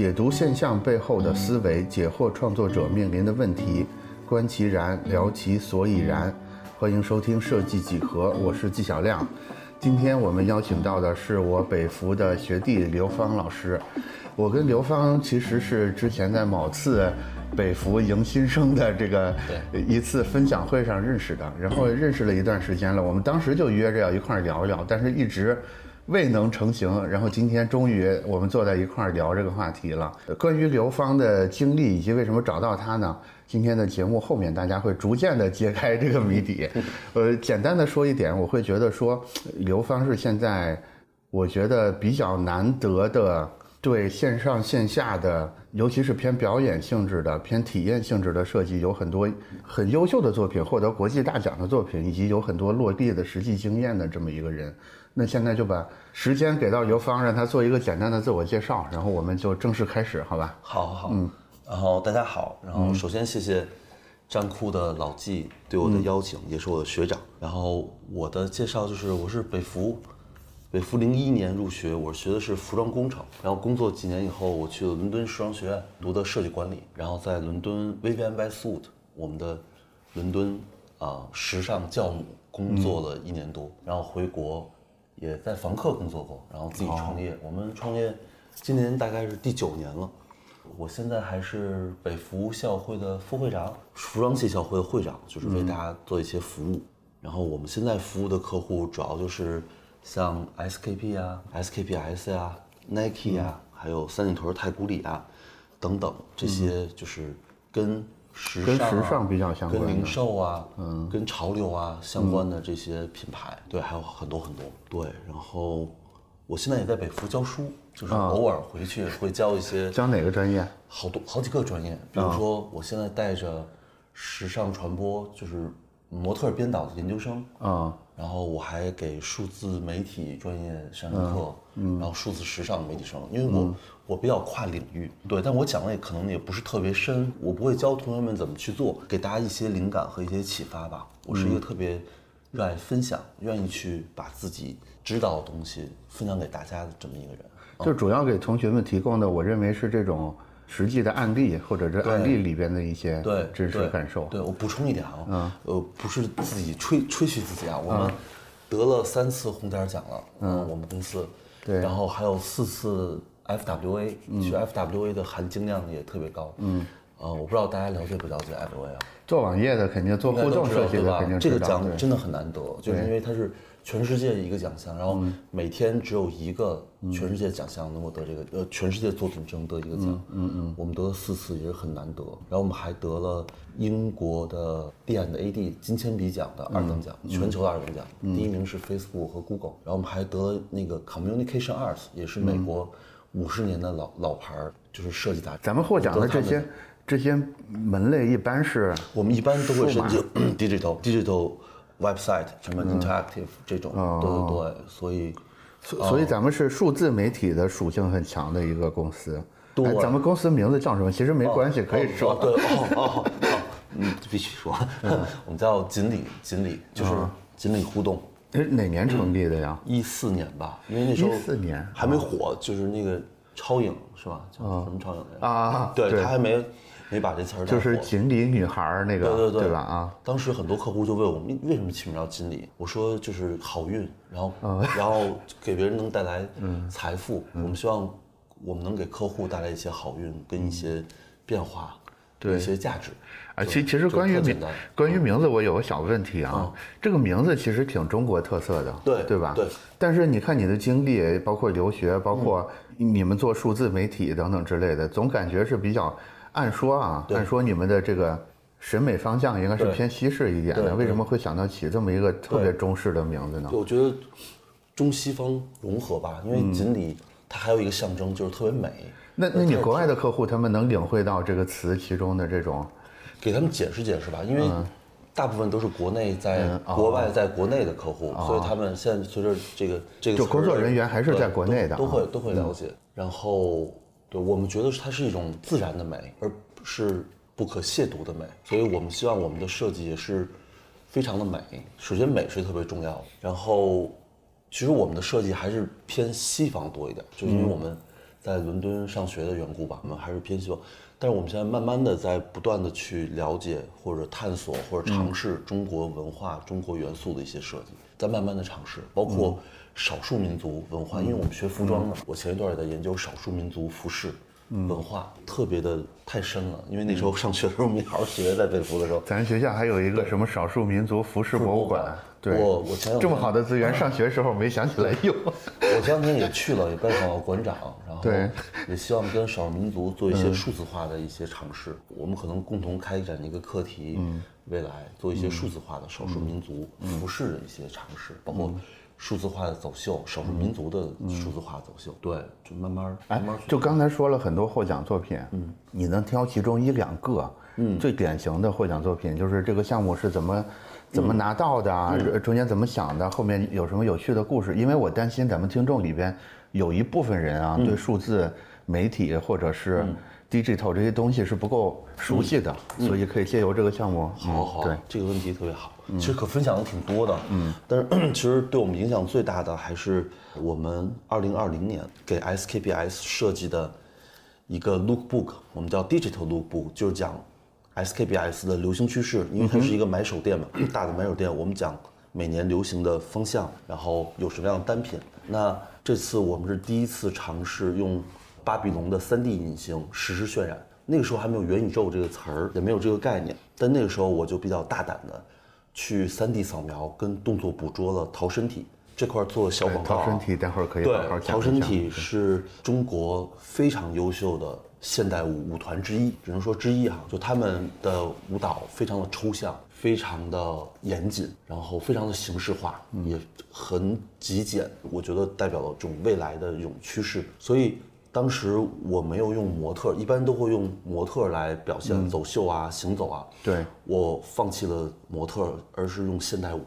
解读现象背后的思维，解惑创作者面临的问题，观其然，聊其所以然。欢迎收听设计几何，我是纪晓亮。今天我们邀请到的是我北服的学弟刘芳老师。我跟刘芳其实是之前在某次北服迎新生的这个一次分享会上认识的，然后认识了一段时间了。我们当时就约着要一块儿聊一聊，但是一直未能成型。然后今天终于我们坐在一块儿聊这个话题了。关于刘芳的经历以及为什么找到她呢？今天的节目后面大家会逐渐的揭开这个谜底。呃，简单的说一点，我会觉得说刘芳是现在我觉得比较难得的。对线上线下的，尤其是偏表演性质的、偏体验性质的设计，有很多很优秀的作品，获得国际大奖的作品，以及有很多落地的实际经验的这么一个人。那现在就把时间给到刘芳，让他做一个简单的自我介绍，然后我们就正式开始，好吧？好，好，好。嗯。然后大家好，然后首先谢谢战库的老纪对我的邀请，也是我的学长。然后我的介绍就是，我是北服。北服零一年入学，我学的是服装工程，然后工作几年以后，我去了伦敦时装学院读的设计管理，然后在伦敦 Vivienne Westwood 我们的伦敦啊时尚教母工作了一年多，然后回国也在房客工作过，然后自己创业。我们创业今年大概是第九年了，我现在还是北服校会的副会长，服装系校会的会长，就是为大家做一些服务。然后我们现在服务的客户主要就是。像 SKP 啊、SKPS 啊、Nike 啊，还有三里屯太古里啊，等等这些就是跟时尚、跟时尚比较相关、跟零售啊、嗯、跟潮流啊相关的这些品牌，对，还有很多很多。对，然后我现在也在北服教书，就是偶尔回去会教一些。教哪个专业？好多好几个专业，比如说我现在带着时尚传播，就是模特编导的研究生啊。然后我还给数字媒体专业上课，然后数字时尚媒体生，因为我我比较跨领域，对，但我讲的也可能也不是特别深，我不会教同学们怎么去做，给大家一些灵感和一些启发吧。我是一个特别热爱分享，愿意去把自己知道的东西分享给大家的这么一个人。就主要给同学们提供的，我认为是这种。实际的案例，或者是案例里边的一些对知识感受。对我补充一点啊，嗯，呃，不是自己吹吹嘘自己啊，我们得了三次红点奖了，嗯，我们公司，对，然后还有四次 FWA，去 FWA 的含金量也特别高，嗯，呃，我不知道大家了解不了解 FWA 啊？做网页的肯定做互动设计的肯定这个奖真的很难得，就是因为它是。全世界一个奖项，然后每天只有一个全世界奖项能够得这个，呃，全世界作品只能得一个奖。嗯嗯，我们得了四次也是很难得。然后我们还得了英国的 D and AD 金铅笔奖的二等奖，全球的二等奖。第一名是 Facebook 和 Google。然后我们还得了那个 Communication Arts，也是美国五十年的老老牌儿，就是设计杂志。咱们获奖的这些这些门类一般是，我们一般都会是 digital digital。Website 什么 interactive 这种，对对对，所以，所以咱们是数字媒体的属性很强的一个公司。对，咱们公司名字叫什么？其实没关系，可以说。对，哦哦 哦，嗯，必须说，我们叫锦鲤，锦鲤就是锦鲤互动。是哪年成立的呀？一四年吧，因为那时候一四年还没火，就是那个超影是吧？叫什么超影来着？啊，对他还没。没把这词儿就是锦鲤女孩那个，对对对。吧？啊，当时很多客户就问我们为什么起名叫锦鲤，我说就是好运，然后 然后给别人能带来财富，我们希望我们能给客户带来一些好运跟一些变化，对。一些价值。啊，其其实关于名关于名字，我有个小问题啊，这个名字其实挺中国特色的，对对吧？对。但是你看你的经历，包括留学，包括你们做数字媒体等等之类的，总感觉是比较。按说啊，按说你们的这个审美方向应该是偏西式一点的，为什么会想到起这么一个特别中式的名字呢？我觉得中西方融合吧，因为锦鲤它还有一个象征就是特别美。那那你国外的客户他们能领会到这个词其中的这种？给他们解释解释吧，因为大部分都是国内在国外在国内的客户，所以他们现在随着这个这个就工作人员还是在国内的，都会都会了解，然后。对我们觉得它是一种自然的美，而不是不可亵渎的美。所以我们希望我们的设计也是非常的美。首先，美是特别重要的。然后，其实我们的设计还是偏西方多一点，就因为我们在伦敦上学的缘故吧，我们还是偏西方。但是我们现在慢慢的在不断的去了解或者探索或者尝试中国文化、中国元素的一些设计，在慢慢的尝试，包括少数民族文化，因为我们学服装的，我前一段也在研究少数民族服饰。文化特别的太深了，因为那时候上学的时候没好好学，在北服的时候，咱学校还有一个什么少数民族服饰博物馆。对，我我前这么好的资源，上学时候没想起来用。我前两天也去了，也拜访了馆长，然后也希望跟少数民族做一些数字化的一些尝试。我们可能共同开展一个课题，未来做一些数字化的少数民族服饰的一些尝试，包括。数字化的走秀，少数民族的数字化走秀，对，就慢慢慢慢。就刚才说了很多获奖作品，嗯，你能挑其中一两个，嗯，最典型的获奖作品，就是这个项目是怎么怎么拿到的啊？中间怎么想的？后面有什么有趣的故事？因为我担心咱们听众里边有一部分人啊，对数字媒体或者是。digital 这些东西是不够熟悉的，所以可以借由这个项目。好好，对这个问题特别好。其实可分享的挺多的，嗯，但是 其实对我们影响最大的还是我们二零二零年给 SKPS 设计的一个 lookbook，我们叫 digital lookbook，就是讲 SKPS 的流行趋势，因为它是一个买手店嘛，大的买手店，我们讲每年流行的风向，然后有什么样的单品。那这次我们是第一次尝试用。巴比龙的 3D 隐形实时渲染，那个时候还没有元宇宙这个词儿，也没有这个概念。但那个时候我就比较大胆的，去 3D 扫描跟动作捕捉了逃身体这块做小广告。逃身体待会儿可以好好讲逃生体是中国非常优秀的现代舞舞团之一，只能说之一哈。就他们的舞蹈非常的抽象，非常的严谨，然后非常的形式化，也很极简。我觉得代表了这种未来的一种趋势，所以。当时我没有用模特，一般都会用模特来表现走秀啊、行走啊。对，我放弃了模特，而是用现代舞。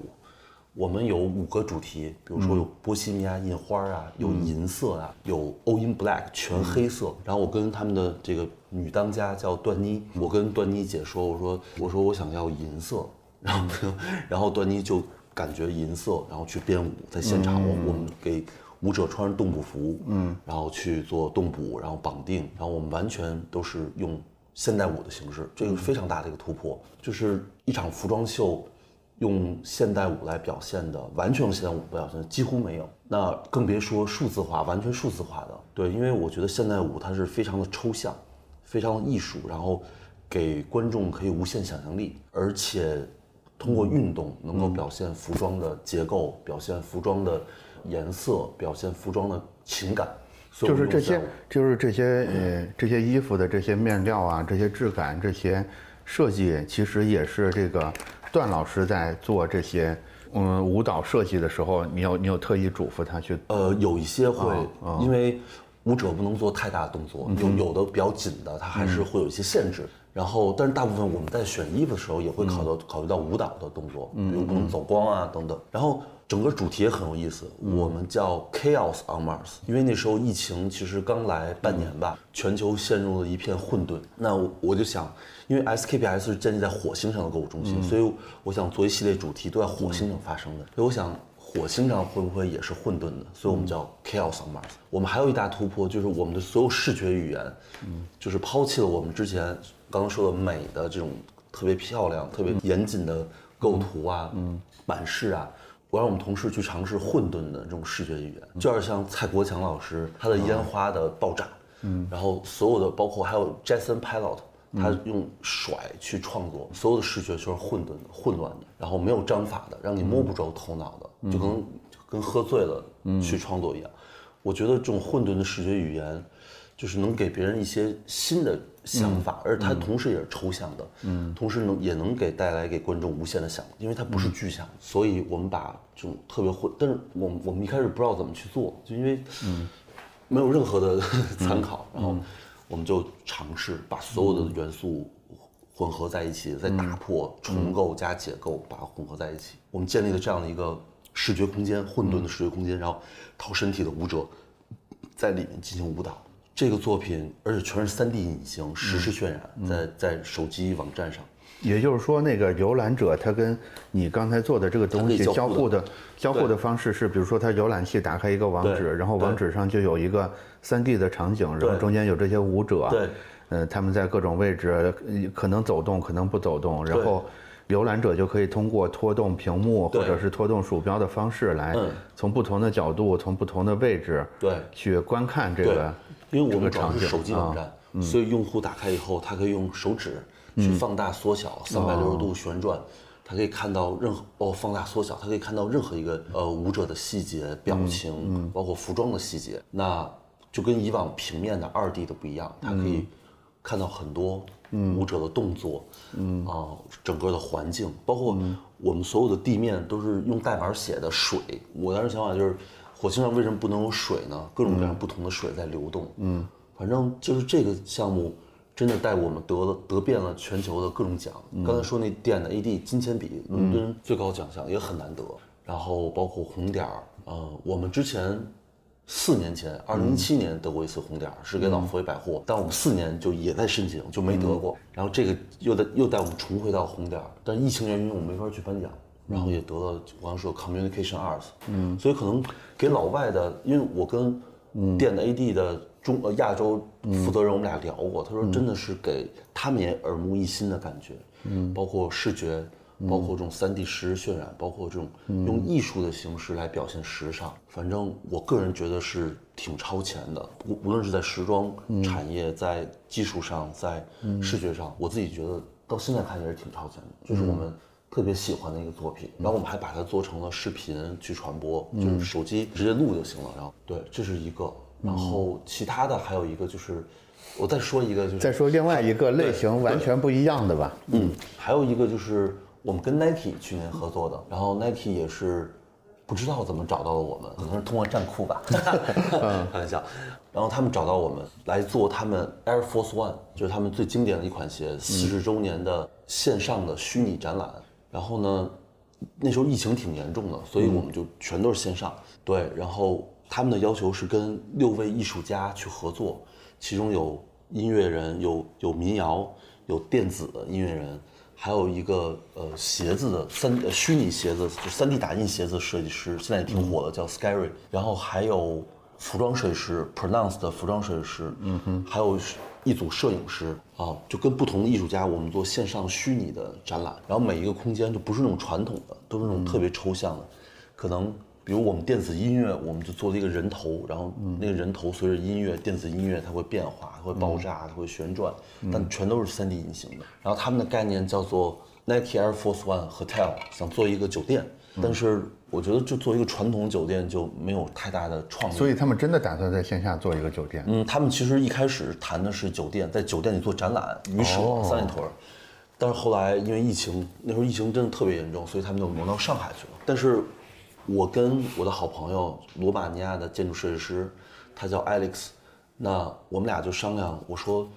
我们有五个主题，比如说有波西米亚印花啊，有银色啊，有 all in black 全黑色。然后我跟他们的这个女当家叫段妮，我跟段妮姐说，我说我说我想要银色，然后 然后段妮就感觉银色，然后去编舞，在现场我我们给。舞者穿着动捕服，嗯，然后去做动捕，然后绑定，然后我们完全都是用现代舞的形式，这个是非常大的一个突破。就是一场服装秀，用现代舞来表现的，完全用现代舞表现的几乎没有。那更别说数字化，完全数字化的。对，因为我觉得现代舞它是非常的抽象，非常的艺术，然后给观众可以无限想象力，而且通过运动能够表现服装的结构，表现服装的。颜色表现服装的情感，就是这些，就是这些，呃，这些衣服的这些面料啊，这些质感，这些设计，其实也是这个段老师在做这些，嗯，舞蹈设计的时候，你有你有特意嘱咐他去？呃，有一些会，因为舞者不能做太大的动作，有有的比较紧的，他还是会有一些限制。然后，但是大部分我们在选衣服的时候，也会考到考虑到舞蹈的动作，比如不能走光啊等等。然后。整个主题也很有意思，我们叫 Chaos on Mars，因为那时候疫情其实刚来半年吧，全球陷入了一片混沌。那我就想，因为 SKPS 是建立在火星上的购物中心，所以我想做一系列主题都在火星上发生的。所以我想，火星上会不会也是混沌的？所以我们叫 Chaos on Mars。我们还有一大突破，就是我们的所有视觉语言，嗯，就是抛弃了我们之前刚刚说的美的这种特别漂亮、特别严谨的构图啊，嗯，版式啊。我让我们同事去尝试混沌的这种视觉语言，就是像蔡国强老师他的烟花的爆炸，嗯，然后所有的包括还有 Jason Pilot，他用甩去创作，所有的视觉就是混沌的、混乱的，然后没有章法的，让你摸不着头脑的，就跟跟喝醉了去创作一样。我觉得这种混沌的视觉语言。就是能给别人一些新的想法，而它同时也是抽象的，嗯，同时能也能给带来给观众无限的想，因为它不是具象，所以我们把这种特别混，但是我们我们一开始不知道怎么去做，就因为嗯。没有任何的 参考，然后我们就尝试把所有的元素混合在一起，再打破重构加解构，把它混合在一起，我们建立了这样的一个视觉空间，混沌的视觉空间，然后掏身体的舞者在里面进行舞蹈。这个作品，而且全是 3D 隐形实时渲染，在在手机网站上，也就是说，那个游览者他跟你刚才做的这个东西交互的交互的方式是，比如说他浏览器打开一个网址，然后网址上就有一个3 D 的场景，然后中间有这些舞者，对，呃，他们在各种位置呃可能走动，可能不走动，然后浏览者就可以通过拖动屏幕或者是拖动鼠标的方式来嗯。从不同的角度、从不同的位置对。去观看这对个，因为我们主要是手机网啊。站，所以用户打开以后，他可以用手指去放大、缩小，三百六十度旋转，他可以看到任何哦放大、缩小，他可以看到任何一个呃舞者的细节、表情，包括服装的细节。那就跟以往平面的二 D 的不一样，它可以看到很多舞者的动作，嗯。啊，整个的环境，包括我们所有的地面都是用代码写的水。我当时想法就是，火星上为什么不能有水呢？各种各样不同的水在流动，嗯，反正就是这个项目。真的带我们得了得遍了全球的各种奖。刚才说那电的 AD 金铅笔，伦敦最高奖项也很难得。然后包括红点儿，呃，我们之前四年前，二零一七年得过一次红点儿，是给老佛爷百货，但我们四年就也在申请，就没得过。然后这个又带又带我们重回到红点儿，但疫情原因我们没法去颁奖。然后也得了，我刚说 Communication Arts，嗯，所以可能给老外的，因为我跟店的 AD 的中呃亚洲负责人我们俩聊过，他说真的是给他们也耳目一新的感觉，嗯，包括视觉，包括这种三 D 实时渲染，包括这种用艺术的形式来表现时尚，反正我个人觉得是挺超前的，无无论是在时装产业，在技术上，在视觉上，我自己觉得到现在看也是挺超前的，就是我们。特别喜欢的一个作品，然后我们还把它做成了视频去传播，就是手机直接录就行了。然后对，这是一个，然后其他的还有一个就是，我再说一个就是，再说另外一个类型完全不一样的吧，嗯，还有一个就是我们跟 Nike 去年合作的，然后 Nike 也是不知道怎么找到了我们，可能是通过站酷吧，开玩笑。然后他们找到我们来做他们 Air Force One，就是他们最经典的一款鞋，四十周年的线上的虚拟展览。然后呢，那时候疫情挺严重的，所以我们就全都是线上。对，然后他们的要求是跟六位艺术家去合作，其中有音乐人，有有民谣，有电子的音乐人，还有一个呃鞋子的三呃虚拟鞋子，就三 D 打印鞋子设计师，现在也挺火的，叫 Scary。然后还有服装设计师，Pronounce 的服装设计师，嗯哼，还有一组摄影师啊，就跟不同的艺术家，我们做线上虚拟的展览，然后每一个空间就不是那种传统的，都是那种特别抽象的，可能比如我们电子音乐，我们就做了一个人头，然后那个人头随着音乐，电子音乐它会变化，它会爆炸，它会旋转，但全都是 3D 隐形的。然后他们的概念叫做 Nike Air Force One Hotel，想做一个酒店，但是我觉得就做一个传统酒店就没有太大的创意，所以他们真的打算在线下做一个酒店。嗯，他们其实一开始谈的是酒店，在酒店里做展览，鱼舍、三里屯儿。但是后来因为疫情，那时候疫情真的特别严重，所以他们就挪到上海去了。但是，我跟我的好朋友罗马尼亚的建筑设计师，他叫 Alex，那我们俩就商量，我说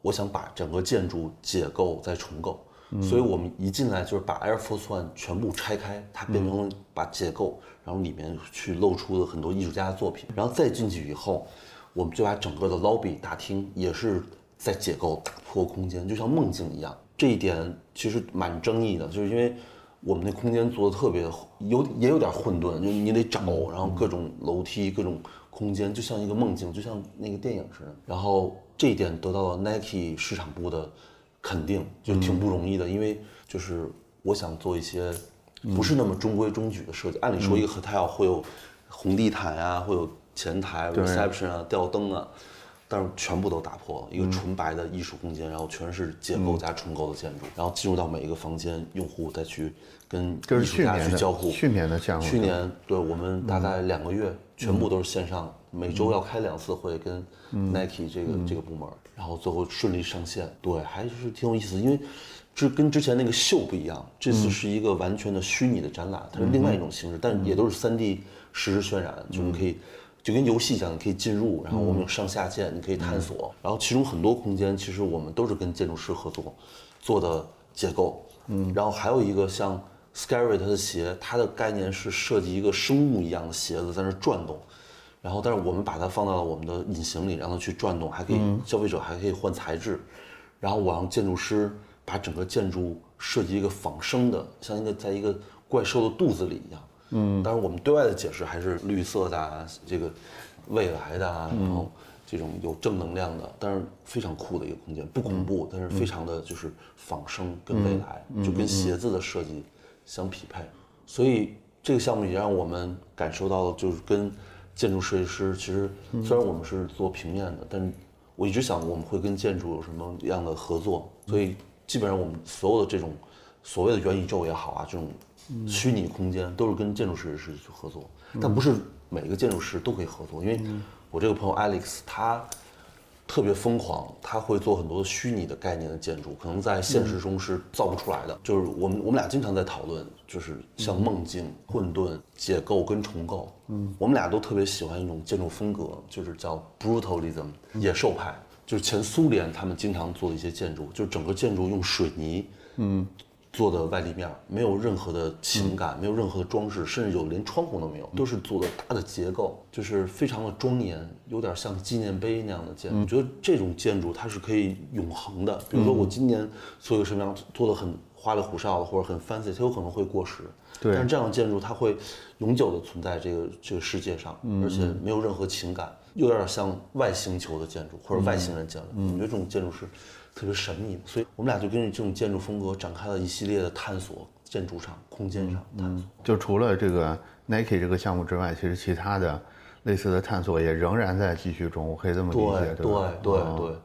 我想把整个建筑解构再重构。所以我们一进来就是把 Air Force One 全部拆开，它变成了把解构，然后里面去露出了很多艺术家的作品，然后再进去以后，我们就把整个的 lobby 大厅也是在解构打破空间，就像梦境一样。这一点其实蛮争议的，就是因为我们那空间做的特别有也有点混沌，就你得找，然后各种楼梯、各种空间，就像一个梦境，就像那个电影似的。然后这一点得到了 Nike 市场部的肯定，就挺不容易的，因为就是我想做一些不是那么中规中矩的设计。按理说一个 hotel 会有红地毯啊，会有前台 reception 啊、吊灯啊，但是全部都打破了，一个纯白的艺术空间，然后全是结构加重构的建筑，然后进入到每一个房间，用户再去跟艺术家去交互。去年的项目去年对我们大概两个月，全部都是线上，每周要开两次会，跟 Nike 这个、这个部门，然后最后顺利上线。对，还是挺有意思，因为这跟之前那个秀不一样，这次是一个完全的虚拟的展览，它是另外一种形式，但也都是三 D 实时渲染，就是可以。就跟游戏一样，你可以进入，然后我们有上下键，你可以探索。然后其中很多空间，其实我们都是跟建筑师合作做的结构。嗯，然后还有一个像 Scary 它的鞋，它的概念是设计一个生物一样的鞋子在那转动，然后但是我们把它放到了我们的隐形里，让它去转动，还可以消费者还可以换材质，然后我让建筑师把整个建筑设计一个仿生的，像一个在一个怪兽的肚子里一样。嗯，但是我们对外的解释还是绿色的啊，这个未来的啊，然后这种有正能量的，但是非常酷的一个空间，不恐怖，但是非常的就是仿生跟未来，就跟鞋子的设计相匹配。所以这个项目也让我们感受到了，就是跟建筑设计师，其实虽然我们是做平面的，但我一直想我们会跟建筑有什么样的合作，所以基本上我们所有的这种所谓的元宇宙也好啊，这种虚拟空间都是跟建筑设计师去合作，但不是每个建筑师都可以合作，因为我这个朋友 Alex 他特别疯狂，他会做很多虚拟的概念的建筑，可能在现实中是造不出来的。就是我们我们俩经常在讨论，就是像梦境、混沌、解构跟重构。嗯，我们俩都特别喜欢一种建筑风格，就是叫 brutalism 野兽派，就是前苏联他们经常做的一些建筑，就是整个建筑用水泥，嗯。做的外立面没有任何的情感，没有任何的装饰，甚至有连窗户都没有，都是做的大的结构，就是非常的庄严，有点像纪念碑那样的建筑。我觉得这种建筑它是可以永恒的。比如说我今年做一个什么样做的很花里胡哨的，或者很 fancy，它有可能会过时。对。但是这样的建筑它会永久的存在这个这个世界上，而且没有任何情感，有点像外星球的建筑或者外星人建的。我觉得这种建筑是。特别神秘，所以我们俩就根据这种建筑风格展开了一系列的探索，建筑上、空间上探索。就除了这个 Nike 这个项目之外，其实其他的类似的探索也仍然在继续中。我可以这么理解，对对对对。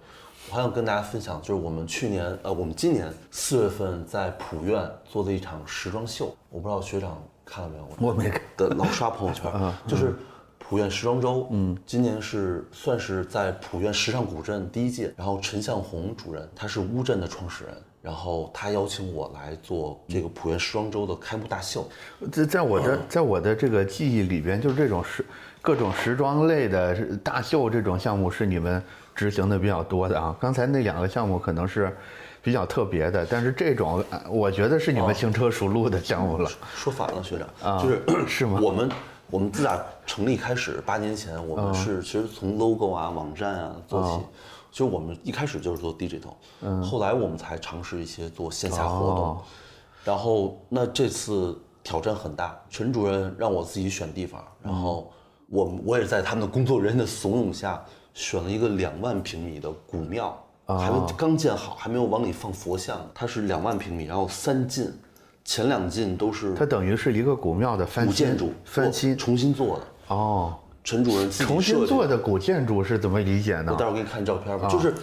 我还想跟大家分享，就是我们去年呃，我们今年四月份在普院做的一场时装秀，我不知道学长看了没有？我没看，的老刷朋友圈，就是。普院时装周，嗯，今年是算是在普院时尚古镇第一届。然后陈向红主任，他是乌镇的创始人，然后他邀请我来做这个普院时装周的开幕大秀。在在我的在我的这个记忆里边，就是这种时各种时装类的大秀这种项目是你们执行的比较多的啊。刚才那两个项目可能是比较特别的，但是这种我觉得是你们轻车熟路的项目了。说反了，学长，啊就是是吗？我们。我们自打成立开始八年前，我们是其实从 logo 啊、网站啊做起。其实我们一开始就是做 digital，后来我们才尝试一些做线下活动。然后那这次挑战很大，陈主任让我自己选地方，然后我我也在他们的工作人员的怂恿下，选了一个两万平米的古庙，还没刚建好，还没有往里放佛像。它是两万平米，然后三进。前两进都是，它等于是一个古庙的翻古建筑翻新重新做的哦。陈主任重新做的古建筑是怎么理解呢？我待会儿给你看照片吧。就是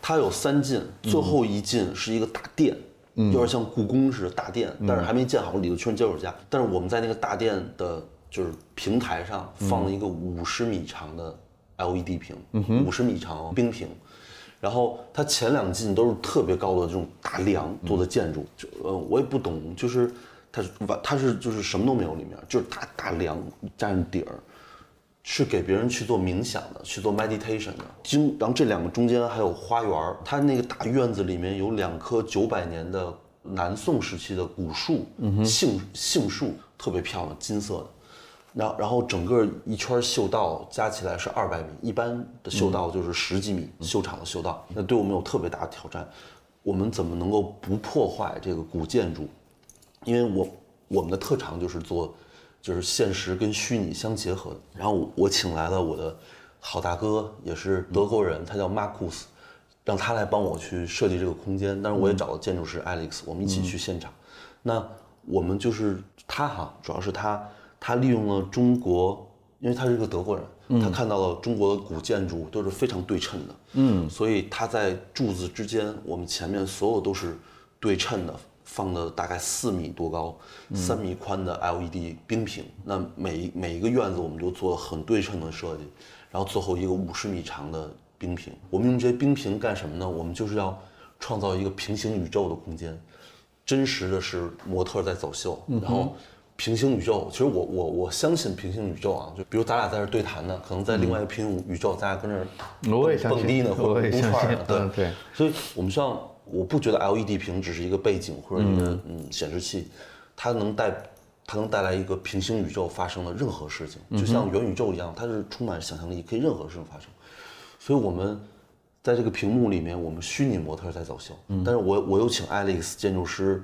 它有三进，最后一进是一个大殿，有点像故宫似的大殿，但是还没建好，里头全是脚手架。但是我们在那个大殿的，就是平台上放了一个五十米长的 LED 屏，五十米长冰屏。然后它前两进都是特别高的这种大梁做的建筑，就呃我也不懂，就是它是完它是就是什么都没有里面，就是大大梁占底儿，是给别人去做冥想的，去做 meditation 的。经然后这两个中间还有花园，它那个大院子里面有两棵九百年的南宋时期的古树，杏杏树特别漂亮，金色的。然然后整个一圈秀道加起来是二百米，一般的秀道就是十几米，秀场的秀道，那对我们有特别大的挑战。我们怎么能够不破坏这个古建筑？因为我我们的特长就是做，就是现实跟虚拟相结合。然后我请来了我的好大哥，也是德国人，他叫马库斯，让他来帮我去设计这个空间。但是我也找了建筑师 Alex，我们一起去现场。那我们就是他哈，主要是他。他利用了中国，因为他是一个德国人，他看到了中国的古建筑都是非常对称的，嗯，所以他在柱子之间，我们前面所有都是对称的，放的大概四米多高、三米宽的 LED 冰屏。那每每一个院子，我们就做了很对称的设计，然后最后一个五十米长的冰屏。我们用这些冰屏干什么呢？我们就是要创造一个平行宇宙的空间，真实的是模特在走秀，然后。平行宇宙，其实我我我相信平行宇宙啊，就比如咱俩在这对谈呢，可能在另外一个平行宇宙，咱俩跟这蹦迪呢，或者撸串呢，对对。所以我们希望，我不觉得 LED 屏只是一个背景或者一个嗯显示器，它能带它能带来一个平行宇宙发生的任何事情，就像元宇宙一样，它是充满想象力，可以任何事情发生。所以我们在这个屏幕里面，我们虚拟模特在走秀，但是我我又请 Alex 建筑师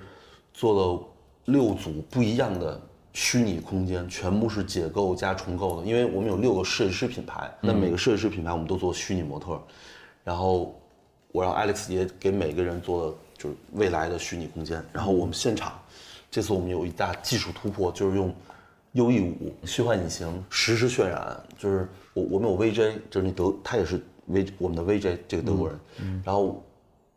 做了六组不一样的虚拟空间，全部是解构加重构的，因为我们有六个设计师品牌，那每个设计师品牌我们都做虚拟模特，然后我让 Alex 也给每个人做了就是未来的虚拟空间，然后我们现场，这次我们有一大技术突破，就是用。优异五虚幻引擎实时渲染，就是我我们有 VJ，就是那德他也是 V 我们的 VJ 这个德国人，然后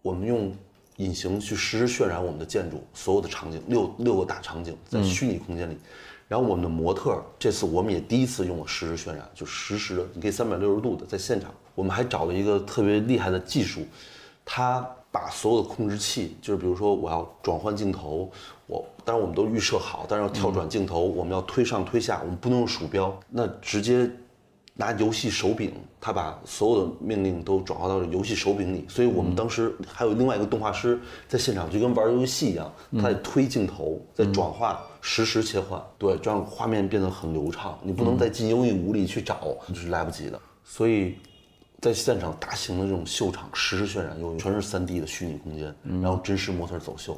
我们用隐形去实时渲染我们的建筑所有的场景，六六个大场景在虚拟空间里，然后我们的模特这次我们也第一次用了实时渲染，就实时的，你可以三百六十度的在现场，我们还找了一个特别厉害的技术，他。把所有的控制器，就是比如说我要转换镜头，我当然我们都预设好，但是要跳转镜头，我们要推上推下，我们不能用鼠标，那直接拿游戏手柄，他把所有的命令都转化到了游戏手柄里。所以我们当时还有另外一个动画师在现场，就跟玩游戏一样，他在推镜头，在转化，实时切换，对，这样画面变得很流畅。你不能再进优异五里去找，就是来不及的。所以。在现场大型的这种秀场，实时渲染，又全是三 D 的虚拟空间，然后真实模特走秀，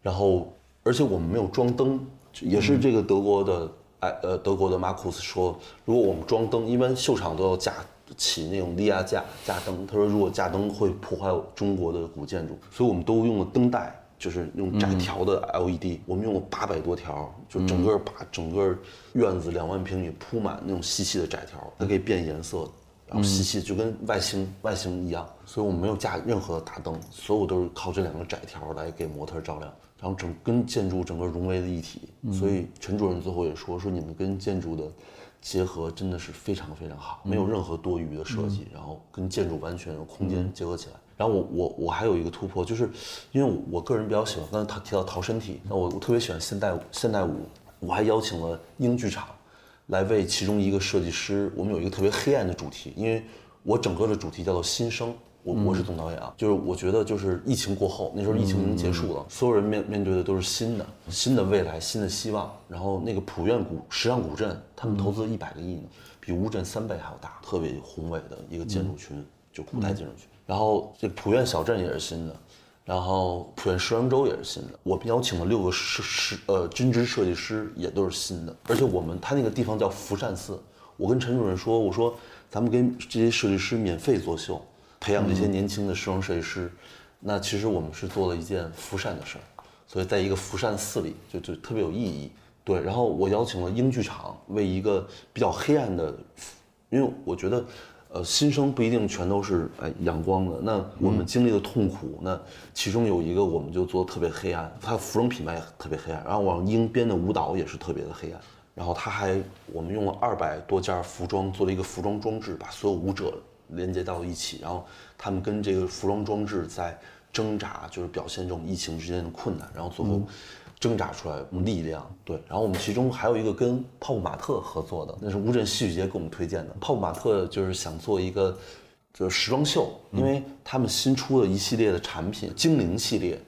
然后而且我们没有装灯，也是这个德国的哎呃德国的马库斯说，如果我们装灯，一般秀场都要架起那种低压架架灯，他说如果架灯会破坏中国的古建筑，所以我们都用了灯带，就是用窄条的 LED，我们用了八百多条，就整个把整个院子两万平米铺满那种细细的窄条，它可以变颜色。然后细细就跟外星外星一样，所以我们没有架任何的大灯，所有都是靠这两个窄条来给模特照亮，然后整跟建筑整个融为了一体。所以陈主任最后也说说你们跟建筑的结合真的是非常非常好，没有任何多余的设计，然后跟建筑完全有空间结合起来。然后我我我还有一个突破，就是因为我个人比较喜欢刚才他提到逃身体，那我我特别喜欢现代现代舞，我还邀请了英剧场。来为其中一个设计师，我们有一个特别黑暗的主题，因为我整个的主题叫做新生，我我是总导演啊，就是我觉得就是疫情过后，那时候疫情已经结束了，所有人面面对的都是新的新的未来，新的希望。然后那个普院古时尚古镇，他们投资一百个亿呢，比乌镇三倍还要大，特别宏伟的一个建筑群，就古代建筑群。然后这个普院小镇也是新的。然后普院时装周也是新的，我们邀请了六个设设呃针织设计师，也都是新的。而且我们他那个地方叫福善寺，我跟陈主任说，我说咱们跟这些设计师免费作秀，培养这些年轻的时装设计师。那其实我们是做了一件福善的事儿，所以在一个福善寺里就就特别有意义。对，然后我邀请了英剧场为一个比较黑暗的，因为我觉得。呃，新生不一定全都是哎阳光的。那我们经历的痛苦，那其中有一个我们就做特别黑暗，它服装品牌也特别黑暗。然后往英编的舞蹈也是特别的黑暗。然后他还我们用了二百多件服装做了一个服装装置，把所有舞者连接到了一起。然后他们跟这个服装装置在挣扎，就是表现这种疫情之间的困难。然后最后。挣扎出来力量，对。然后我们其中还有一个跟泡泡玛特合作的，那是乌镇戏剧节给我们推荐的。泡泡玛特就是想做一个，就是时装秀，因为他们新出了一系列的产品，精灵系列，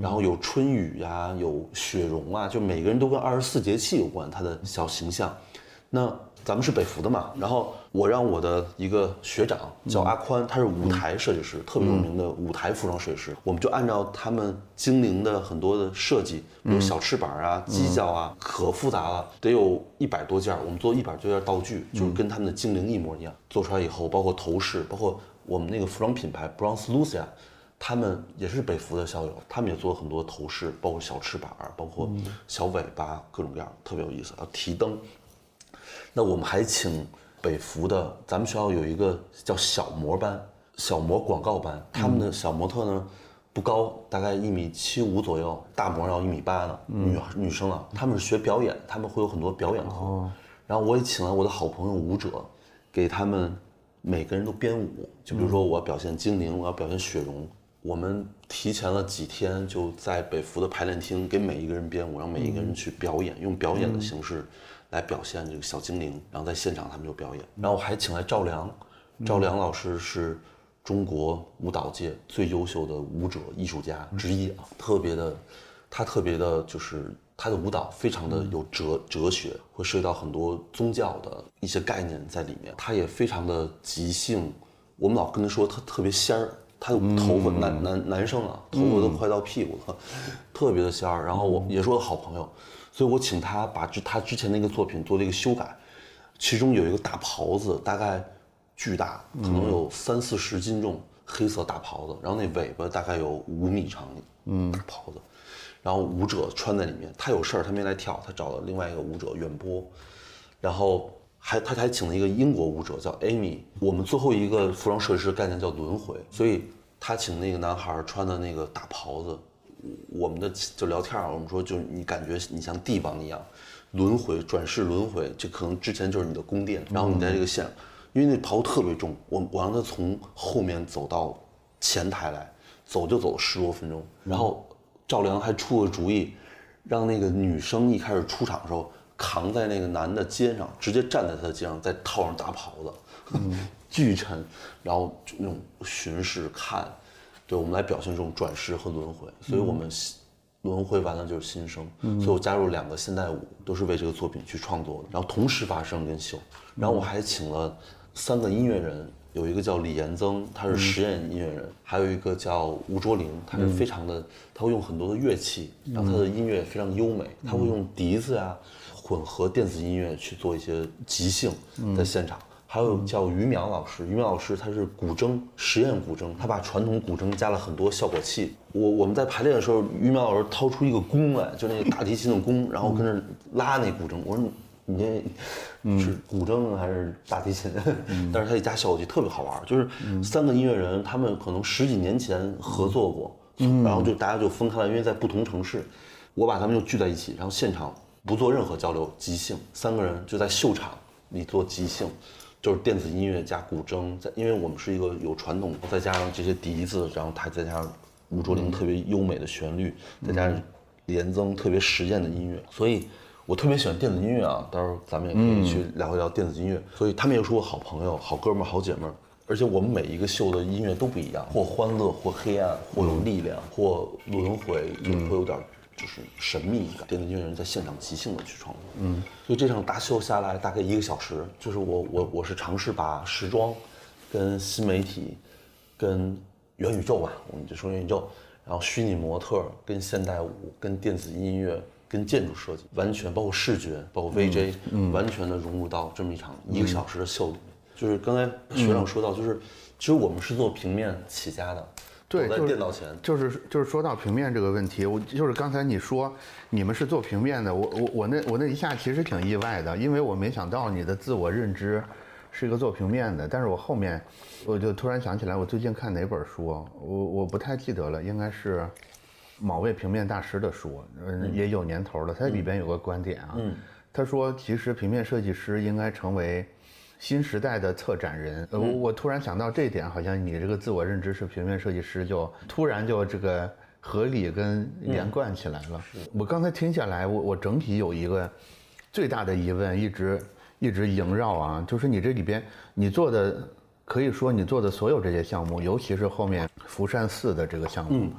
然后有春雨呀，有雪绒啊，就每个人都跟二十四节气有关，他的小形象。那咱们是北服的嘛，然后我让我的一个学长叫阿宽，他是舞台设计师，特别有名的舞台服装设计师。我们就按照他们精灵的很多的设计，比如小翅膀啊、犄角啊，可复杂了，得有一百多件。我们做一百多件道具，就是跟他们的精灵一模一样。做出来以后，包括头饰，包括我们那个服装品牌 Bronze Lucia，他们也是北服的校友，他们也做了很多头饰，包括小翅膀，包括小尾巴，各种各样，特别有意思。要提灯。那我们还请北服的，咱们学校有一个叫小模班，小模广告班，他们的小模特呢不高，大概一米七五左右，大模要一米八呢，女女生啊，他们是学表演，他们会有很多表演课，然后我也请了我的好朋友舞者，给他们每个人都编舞，就比如说我要表现精灵，我要表现雪容，我们提前了几天就在北服的排练厅给每一个人编舞，让每一个人去表演，用表演的形式。来表现这个小精灵，然后在现场他们就表演。然后我还请来赵良，赵良老师是中国舞蹈界最优秀的舞者艺术家之一啊，特别的，他特别的就是他的舞蹈非常的有哲哲学，会涉及到很多宗教的一些概念在里面。他也非常的即兴，我们老跟他说他特别仙儿，他的头发男男男生啊，头发都快到屁股了，特别的仙儿。然后我也是我的好朋友，所以我请他把之他之前那个作品做了一个修改，其中有一个大袍子，大概巨大，可能有三四十斤重，黑色大袍子，然后那尾巴大概有五米长，嗯，大袍子，然后舞者穿在里面，他有事儿他没来跳，他找了另外一个舞者远播，然后还他还请了一个英国舞者叫 Amy，我们最后一个服装设计师概念叫轮回，所以他请那个男孩穿的那个大袍子，我们的就聊天啊，我们说就你感觉你像帝王一样，轮回转世轮回，这可能之前就是你的宫殿，然后你在这个线，因为那袍特别重，我我让他从后面走到前台来，走就走了十多分钟，然后赵良还出了主意，让那个女生一开始出场的时候扛在那个男的肩上，直接站在他的肩上，再套上大袍子，巨沉，然后就那种巡视看，对我们来表现这种转世和轮回，所以我们新轮回完了就是新生，所以我加入两个现代舞，都是为这个作品去创作的，然后同时发声跟秀，然后我还请了三个音乐人，有一个叫李延增，他是实验音乐人，还有一个叫吴卓林，他是非常的，他会用很多的乐器，然后他的音乐非常优美，他会用笛子呀、混合电子音乐去做一些即兴在现场。还有叫于淼老师，于淼老师他是古筝实验古筝，他把传统古筝加了很多效果器。我我们在排练的时候，于淼老师掏出一个弓来，就那个大提琴的弓，然后跟着拉那古筝。我说你这是古筝还是大提琴？但是他一加效果器特别好玩，就是三个音乐人，他们可能十几年前合作过，然后就大家就分开了，因为在不同城市，我把他们又聚在一起，然后现场不做任何交流，即兴，三个人就在秀场里做即兴。就是电子音乐加古筝，在因为我们是一个有传统，再加上这些笛子，然后它再加上吴卓林特别优美的旋律，再加上李延增特别实验的音乐，所以我特别喜欢电子音乐啊。到时候咱们也可以去聊一聊电子音乐。所以他们也是我好朋友、好哥们儿、好姐们儿，而且我们每一个秀的音乐都不一样，或欢乐，或黑暗，或有力量，或轮回，也会有点就是神秘感。电子音乐人在现场即兴的去创作，嗯，所以这场大秀下来大概一个小时，就是我我我是尝试把时装，跟新媒体，跟元宇宙吧，我们就说元宇宙，然后虚拟模特、跟现代舞、跟电子音乐、跟建筑设计，完全包括视觉，包括 VJ，、完全的融入到这么一场一个小时的秀里面。就是刚才学长说到，就是其实我们是做平面起家的，对，在就是电脑前，就是就是说到平面这个问题，我就是刚才你说你们是做平面的，我我我那我那一下其实挺意外的，因为我没想到你的自我认知是一个做平面的，但是我后面我就突然想起来，我最近看哪本书，我我不太记得了，应该是某位平面大师的书，嗯，也有年头了，他里边有个观点啊，他说其实平面设计师应该成为。新时代的策展人，呃，我我突然想到这一点，好像你这个自我认知是平面设计师，就突然就这个合理跟连贯起来了。我刚才听下来，我我整体有一个最大的疑问，一直一直萦绕啊，就是你这里边你做的，可以说你做的所有这些项目，尤其是后面福善寺的这个项目。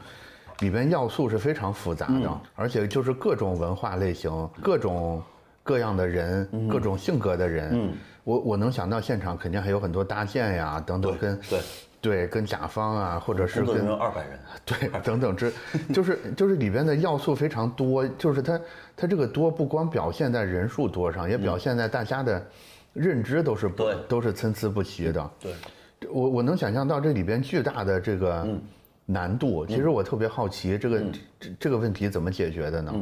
里边要素是非常复杂的，而且就是各种文化类型、各种各样的人、各种性格的人。我我能想到现场肯定还有很多搭建呀等等，跟对。对跟甲方啊，或者是跟二百人，对等等之，就是就是里边的要素非常多，就是它它这个多不光表现在人数多上，也表现在大家的认知都是不对都是参差不齐的。对，我我能想象到这里边巨大的这个难度，其实我特别好奇这个这这个问题怎么解决的呢？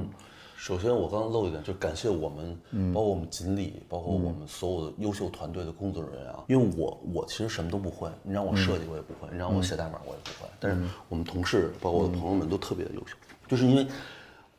首先，我刚刚漏一点，就感谢我们，包括我们锦鲤，包括我们所有的优秀团队的工作人员啊。因为我我其实什么都不会，你让我设计我也不会，你让我写代码我也不会。但是我们同事，包括我的朋友们都特别的优秀，就是因为，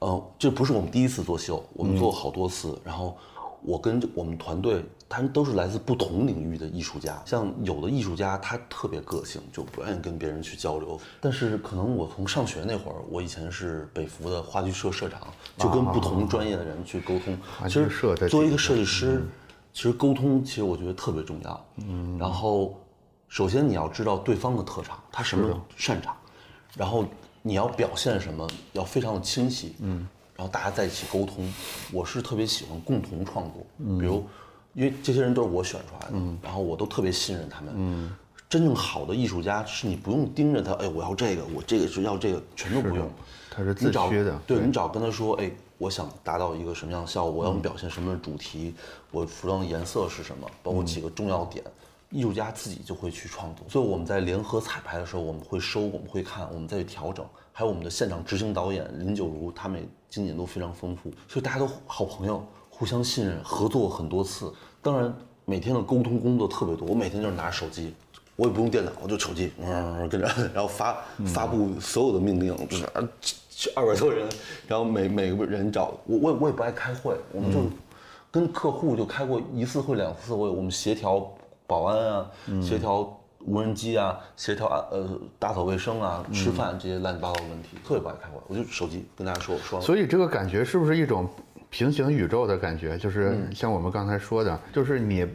呃，这不是我们第一次做秀，我们做过好多次。然后我跟我们团队，他们都是来自不同领域的艺术家。像有的艺术家他特别个性，就不愿意跟别人去交流。但是可能我从上学那会儿，我以前是北服的话剧社社长，就跟不同专业的人去沟通。话其实作为一个设计师，其实沟通其实我觉得特别重要。嗯，然后首先你要知道对方的特长，他什么擅长，然后你要表现什么，要非常的清晰。嗯，然后大家在一起沟通。我是特别喜欢共同创作，比如因为这些人都是我选出来的，然后我都特别信任他们。嗯。真正好的艺术家是你不用盯着他，哎，我要这个，我这个是要这个，全都不用。他是自驱的，对你只要跟他说，哎，我想达到一个什么样的效果，我要表现什么主题，我服装的颜色是什么，包括几个重要点，艺术家自己就会去创作。所以我们在联合彩排的时候，我们会收，我们会看，我们再去调整。还有我们的现场执行导演林九如，他们也经验都非常丰富，所以大家都好朋友，互相信任，合作很多次。当然，每天的沟通工作特别多，我每天就是拿着手机。我也不用电脑，我就手机，嗯，跟着，然后发发布所有的命令，就是啊，二百多人，然后每每个人找我，我也我也不爱开会，我们就跟客户就开过一次会两次会，我们协调保安啊，协调无人机啊，协调啊呃打扫卫生啊，吃饭这些乱七八糟的问题，特别不爱开会，我就手机跟大家说说。所以这个感觉是不是一种平行宇宙的感觉？就是像我们刚才说的，就是你。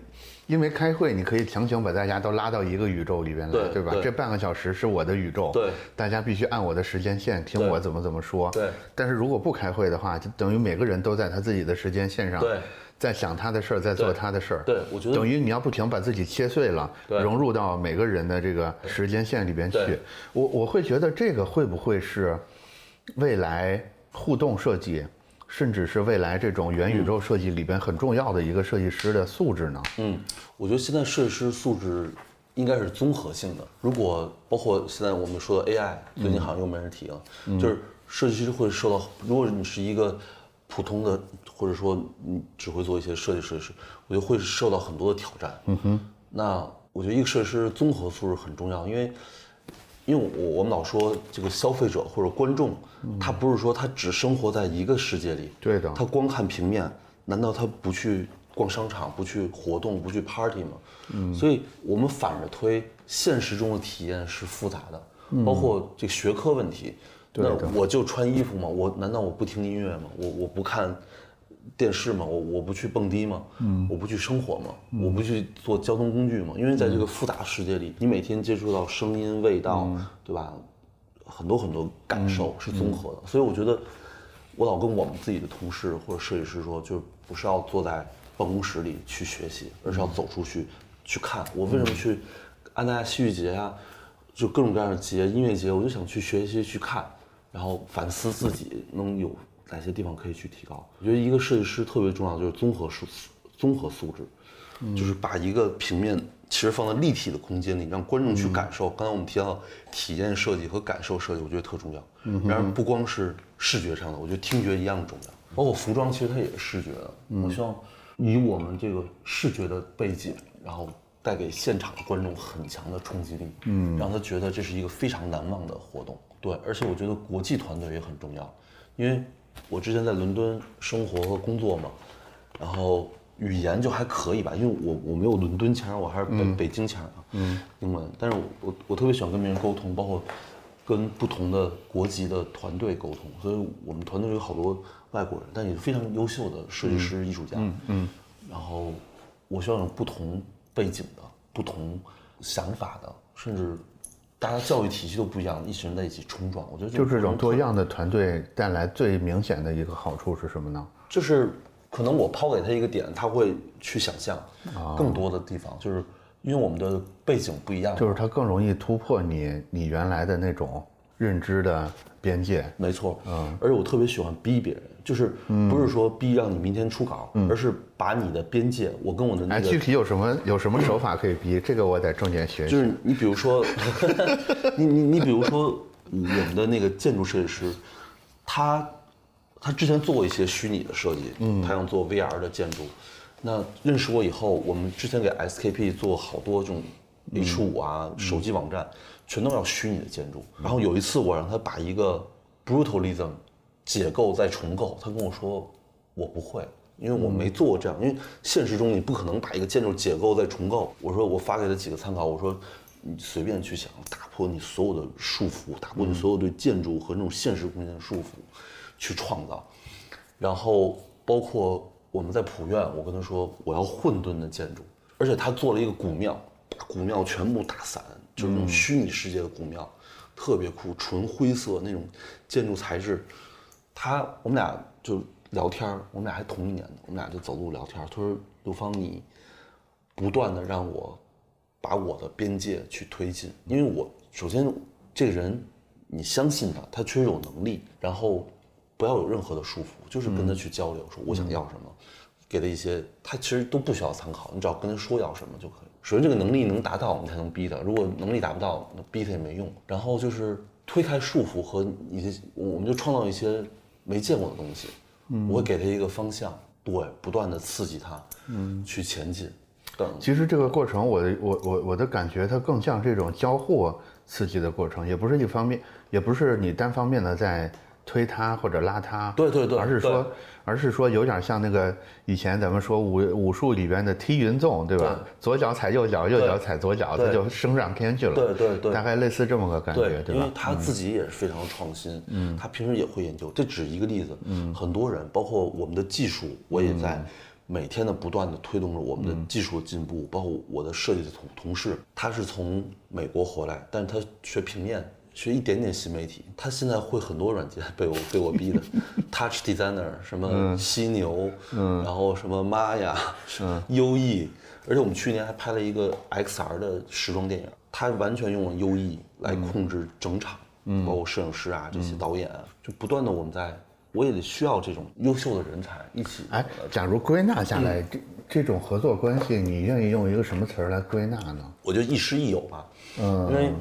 因为开会，你可以强行把大家都拉到一个宇宙里边来，对吧？这半个小时是我的宇宙，对，大家必须按我的时间线听我怎么怎么说。对。但是如果不开会的话，就等于每个人都在他自己的时间线上，对，在想他的事儿，在做他的事儿。对，我觉得等于你要不停把自己切碎了，融入到每个人的这个时间线里边去。我我会觉得这个会不会是未来互动设计？甚至是未来这种元宇宙设计里边很重要的一个设计师的素质呢？嗯，我觉得现在设计师素质应该是综合性的。如果包括现在我们说的 AI，最近好像又没人提了，就是设计师会受到，如果你是一个普通的，或者说你只会做一些设计师，我觉得会受到很多的挑战。嗯哼，那我觉得一个设计师综合素质很重要，因为。因为我我们老说这个消费者或者观众，他不是说他只生活在一个世界里，对的，他光看平面，难道他不去逛商场、不去活动、不去 party 吗？嗯，所以我们反着推，现实中的体验是复杂的，包括这个学科问题。那我就穿衣服吗？我难道我不听音乐吗？我我不看。电视嘛，我我不去蹦迪嘛，嗯，我不去生活嘛，我不去做交通工具嘛，因为在这个复杂世界里，你每天接触到声音、味道，对吧？很多很多感受是综合的，所以我觉得，我老跟我们自己的同事或者设计师说，就不是要坐在办公室里去学习，而是要走出去去看。我为什么去安大戏剧节啊？就各种各样的节，音乐节，我就想去学习去看，然后反思自己能有。哪些地方可以去提高？我觉得一个设计师特别重要，就是综合素综合素质，就是把一个平面其实放在立体的空间里，让观众去感受。刚才我们提到体验设计和感受设计，我觉得特重要。然而不光是视觉上的，我觉得听觉一样重要。包括服装，其实它也是视觉的。我希望以我们这个视觉的背景，然后带给现场的观众很强的冲击力，嗯，让他觉得这是一个非常难忘的活动。对，而且我觉得国际团队也很重要，因为。我之前在伦敦生活和工作嘛，然后语言就还可以吧，因为我我没有伦敦腔，我还是北北京腔啊，嗯，英文。但是我我特别喜欢跟别人沟通，包括跟不同的国籍的团队沟通，所以我们团队有好多外国人，但也是非常优秀的设计师、艺术家，嗯，然后我希望有不同背景的、不同想法的，甚至。大家教育体系都不一样，一群人在一起冲撞，我觉得就这种多样的团队带来最明显的一个好处是什么呢？就是可能我抛给他一个点，他会去想象更多的地方，就是因为我们的背景不一样，就是他更容易突破你你原来的那种认知的边界。没错，嗯，而且我特别喜欢逼别人。就是不是说逼让你明天出稿，而是把你的边界，我跟我的那个具体有什么有什么手法可以逼？这个我得重点学习。就是你比如说，你你你比如说我们的那个建筑设计师，他他之前做过一些虚拟的设计，嗯，他想做 VR 的建筑。那认识我以后，我们之前给 SKP 做好多这种 H 五啊手机网站，全都要虚拟的建筑。然后有一次我让他把一个 Brutalism。解构再重构，他跟我说我不会，因为我没做过这样。因为现实中你不可能把一个建筑解构再重构。我说我发给他几个参考，我说你随便去想，打破你所有的束缚，打破你所有对建筑和那种现实空间的束缚，去创造。然后包括我们在普院，我跟他说我要混沌的建筑，而且他做了一个古庙，把古庙全部打散，就是那种虚拟世界的古庙，特别酷，纯灰色那种建筑材质。他我们俩就聊天我们俩还同一年的，我们俩就走路聊天他说：“刘芳，你不断的让我把我的边界去推进，因为我首先这个人你相信他，他确实有能力，然后不要有任何的束缚，就是跟他去交流，说我想要什么，给他一些，他其实都不需要参考，你只要跟他说要什么就可以。首先这个能力能达到，你才能逼他；如果能力达不到，那逼他也没用。然后就是推开束缚和一些，我们就创造一些没见过的东西。嗯我会给他一个方向，对，不断的刺激他，嗯，去前进。等其实这个过程，我的我我我的感觉，它更像这种交互刺激的过程，也不是一方面，也不是你单方面的在推他或者拉他，对对对而是说，而是说有点像那个以前咱们说武武术里边的踢云纵，对吧？左脚踩右脚，右脚踩左脚，他就升上天去了。对对对大概类似这么个感觉，对，对吧？因为他自己也是非常创新，嗯，他平时也会研究，这只是一个例子，嗯，很多人，包括我们的技术，我也在每天的不断的推动着我们的技术的进步，包括我的设计的同同事，他是从美国回来，但是他学平面。学一点点新媒体，他现在会很多软件，被我被我逼的，Touch Designer，什么犀牛，嗯，然后什么 Maya，嗯，优异，而且我们去年还拍了一个 XR 的时装电影，他完全用了优异来控制整场，嗯，包括摄影师啊这些导演啊，就不断的我们在，我也得需要这种优秀的人才一起，哎，假如归纳下来，这这种合作关系，你愿意用一个什么词儿来归纳呢？我觉得亦师亦友吧，嗯，因为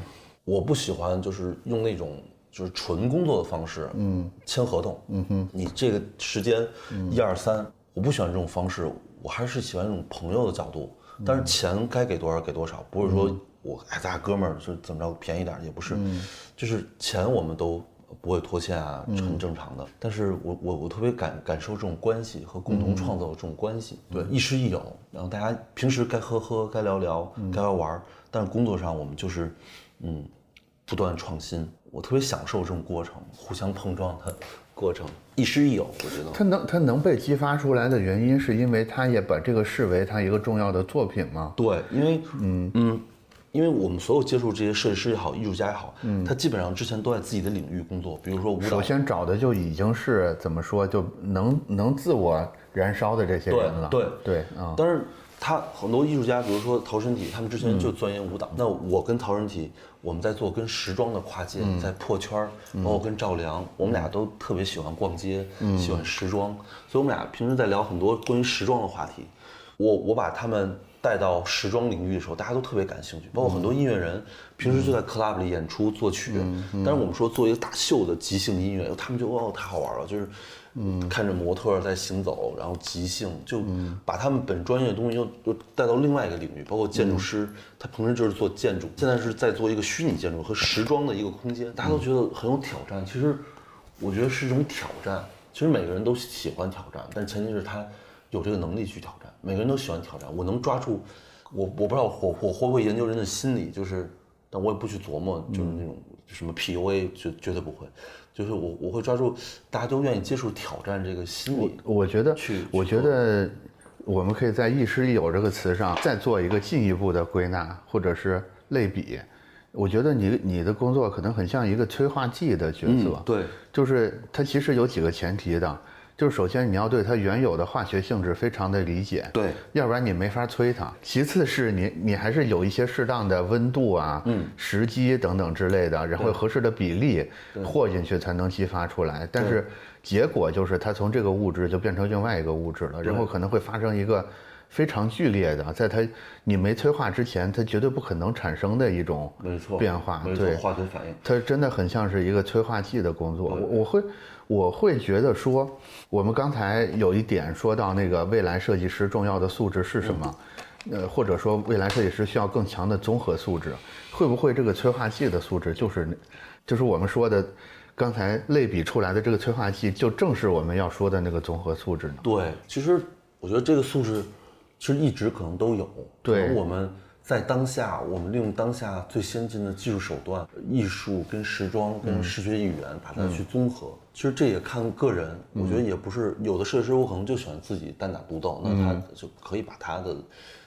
我不喜欢就是用那种就是纯工作的方式，嗯，签合同，嗯哼，你这个时间一二三，我不喜欢这种方式，我还是喜欢这种朋友的角度，但是钱该给多少给多少，不是说我哎咱俩哥们儿就怎么着便宜点儿也不是，就是钱我们都不会拖欠啊，很正常的。但是我我我特别感感受这种关系和共同创造的这种关系，对，亦师亦友。然后大家平时该喝喝，该聊聊，该玩玩，但是工作上我们就是，嗯，不断创新。我特别享受这种过程，互相碰撞的过程，亦师亦友。我觉得他能他能被激发出来的原因，是因为他也把这个视为他一个重要的作品吗？对，因为嗯嗯，因为我们所有接触这些设计师也好，艺术家也好，嗯，他基本上之前都在自己的领域工作，比如说舞蹈首，先找的就已经是怎么说，就能能自我燃烧的这些人了。对对啊，但是他很多艺术家，比如说陶身体，他们之前就钻研舞蹈。那我跟陶身体，我们在做跟时装的跨界，在破圈儿，包括跟赵良，我们俩都特别喜欢逛街，喜欢时装，所以我们俩平时在聊很多关于时装的话题。我我把他们带到时装领域的时候，大家都特别感兴趣，包括很多音乐人，平时就在 club 里演出作曲，但是我们说做一个大秀的即兴音乐，他们就哦太好玩了，就是。嗯，看着模特在行走，然后即兴，就把他们本专业的东西又又带到另外一个领域，包括建筑师，他平时就是做建筑，现在是在做一个虚拟建筑和时装的一个空间，大家都觉得很有挑战。其实，我觉得是一种挑战。其实每个人都喜欢挑战，但前提是他有这个能力去挑战。每个人都喜欢挑战，我能抓住，我我不知道我我会不会研究人的心理，就是，但我也不去琢磨，就是那种什么 PUA，绝绝对不会。就是我我会抓住大家都愿意接受挑战这个心理。我觉得去，我觉得我们可以在“亦师亦友”这个词上再做一个进一步的归纳或者是类比。我觉得你你的工作可能很像一个催化剂的角色，对，就是它其实有几个前提的，就是首先你要对它原有的化学性质非常的理解，对，要不然你没法催它。其次是你你还是有一些适当的温度啊、嗯、时机等等之类的，然后合适的比例和进去才能激发出来。但是结果就是它从这个物质就变成另外一个物质了，然后可能会发生一个非常剧烈的，在它你没催化之前，它绝对不可能产生的一种没错变化，对，化学反应。它真的很像是一个催化剂的工作。我我会我会觉得说，我们刚才有一点说到那个未来设计师重要的素质是什么，呃，或者说未来设计师需要更强的综合素质，会不会这个催化剂的素质就是那，就是我们说的刚才类比出来的这个催化剂，就正是我们要说的那个综合素质呢？对，其实我觉得这个素质，其实一直可能都有。对我们在当下，我们利用当下最先进的技术手段，艺术跟时装跟视觉语言，把它去综合。其实这也看个人，我觉得也不是有的设计师，我可能就喜欢自己单打独斗，那他就可以把他的。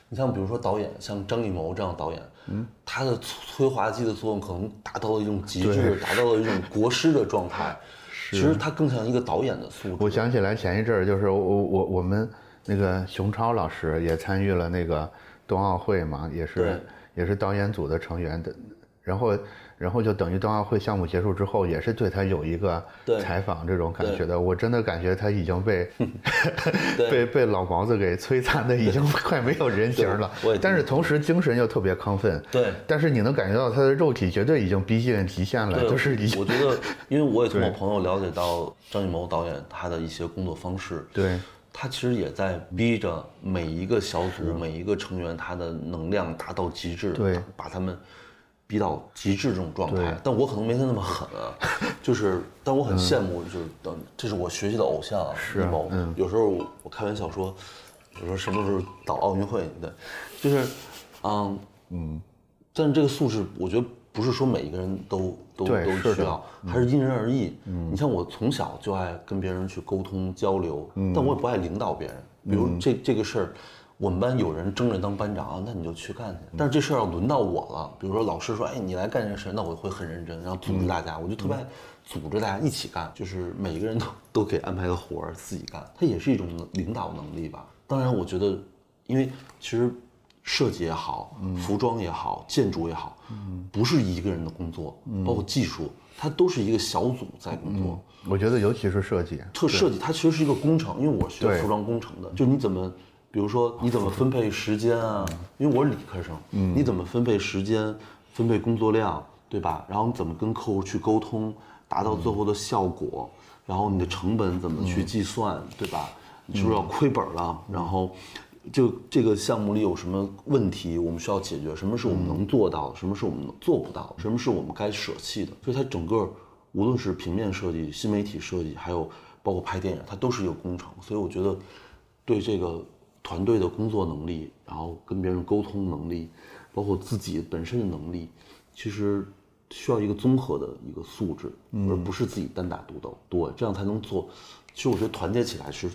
你像比如说导演，像张艺谋这样的导演，嗯，他的催化剂的作用可能达到了一种极致，达到了一种国师的状态。其实他更像一个导演的素质。我想起来前一阵儿，就是我我我们那个熊超老师也参与了那个冬奥会嘛，也是也是导演组的成员的，然后然后就等于冬奥会项目结束之后，也是对他有一个采访这种感觉的。我真的感觉他已经被 被被老毛子给摧残的已经快没有人形了但是同时精神又特别亢奋。对但是你能感觉到他的肉体绝对已经逼近极限了，就是已经我觉得，因为我也从我朋友了解到张艺谋导演他的一些工作方式，对他其实也在逼着每一个小组、每一个成员，他的能量达到极致，对。把他们逼到极致这种状态。但我可能没他那么狠啊，就是，但我很羡慕，就是等这是我学习的偶像啊，是有时候我我开玩笑说，我说什么时候导奥运会？对，就是，嗯嗯，但是这个素质，我觉得不是说每一个人都都都需要，还是因人而异。你像我从小就爱跟别人去沟通交流，但我也不爱领导别人。比如这这个事儿，我们班有人争着当班长啊，那你就去干去。但是这事儿要轮到我了，比如说老师说，哎，你来干这事儿，那我会很认真，然后组织大家，我就特别爱组织大家一起干，就是每一个人都 都给安排个活儿自己干，它也是一种领导能力吧。当然，我觉得，因为其实设计也好，服装也好，建筑也好，不是一个人的工作，包括技术，它都是一个小组在工作。我觉得尤其是设计，特设计它其实是一个工程，因为我学服装工程的，就是你怎么，比如说你怎么分配时间啊？因为我是理科生，你怎么分配时间、分配工作量，对吧？然后你怎么跟客户去沟通，达到最后的效果？然后你的成本怎么去计算，对吧？你是不是要亏本了？然后。就这个项目里有什么问题，我们需要解决？什么是我们能做到的？什么是我们做不到的？什么是我们该舍弃的？所以它整个无论是平面设计、新媒体设计，还有包括拍电影，它都是一个工程。所以我觉得，对这个团队的工作能力，然后跟别人沟通能力，包括自己本身的能力，其实需要一个综合的一个素质，而不是自己单打独斗。对，这样才能做。其实我觉得团结起来是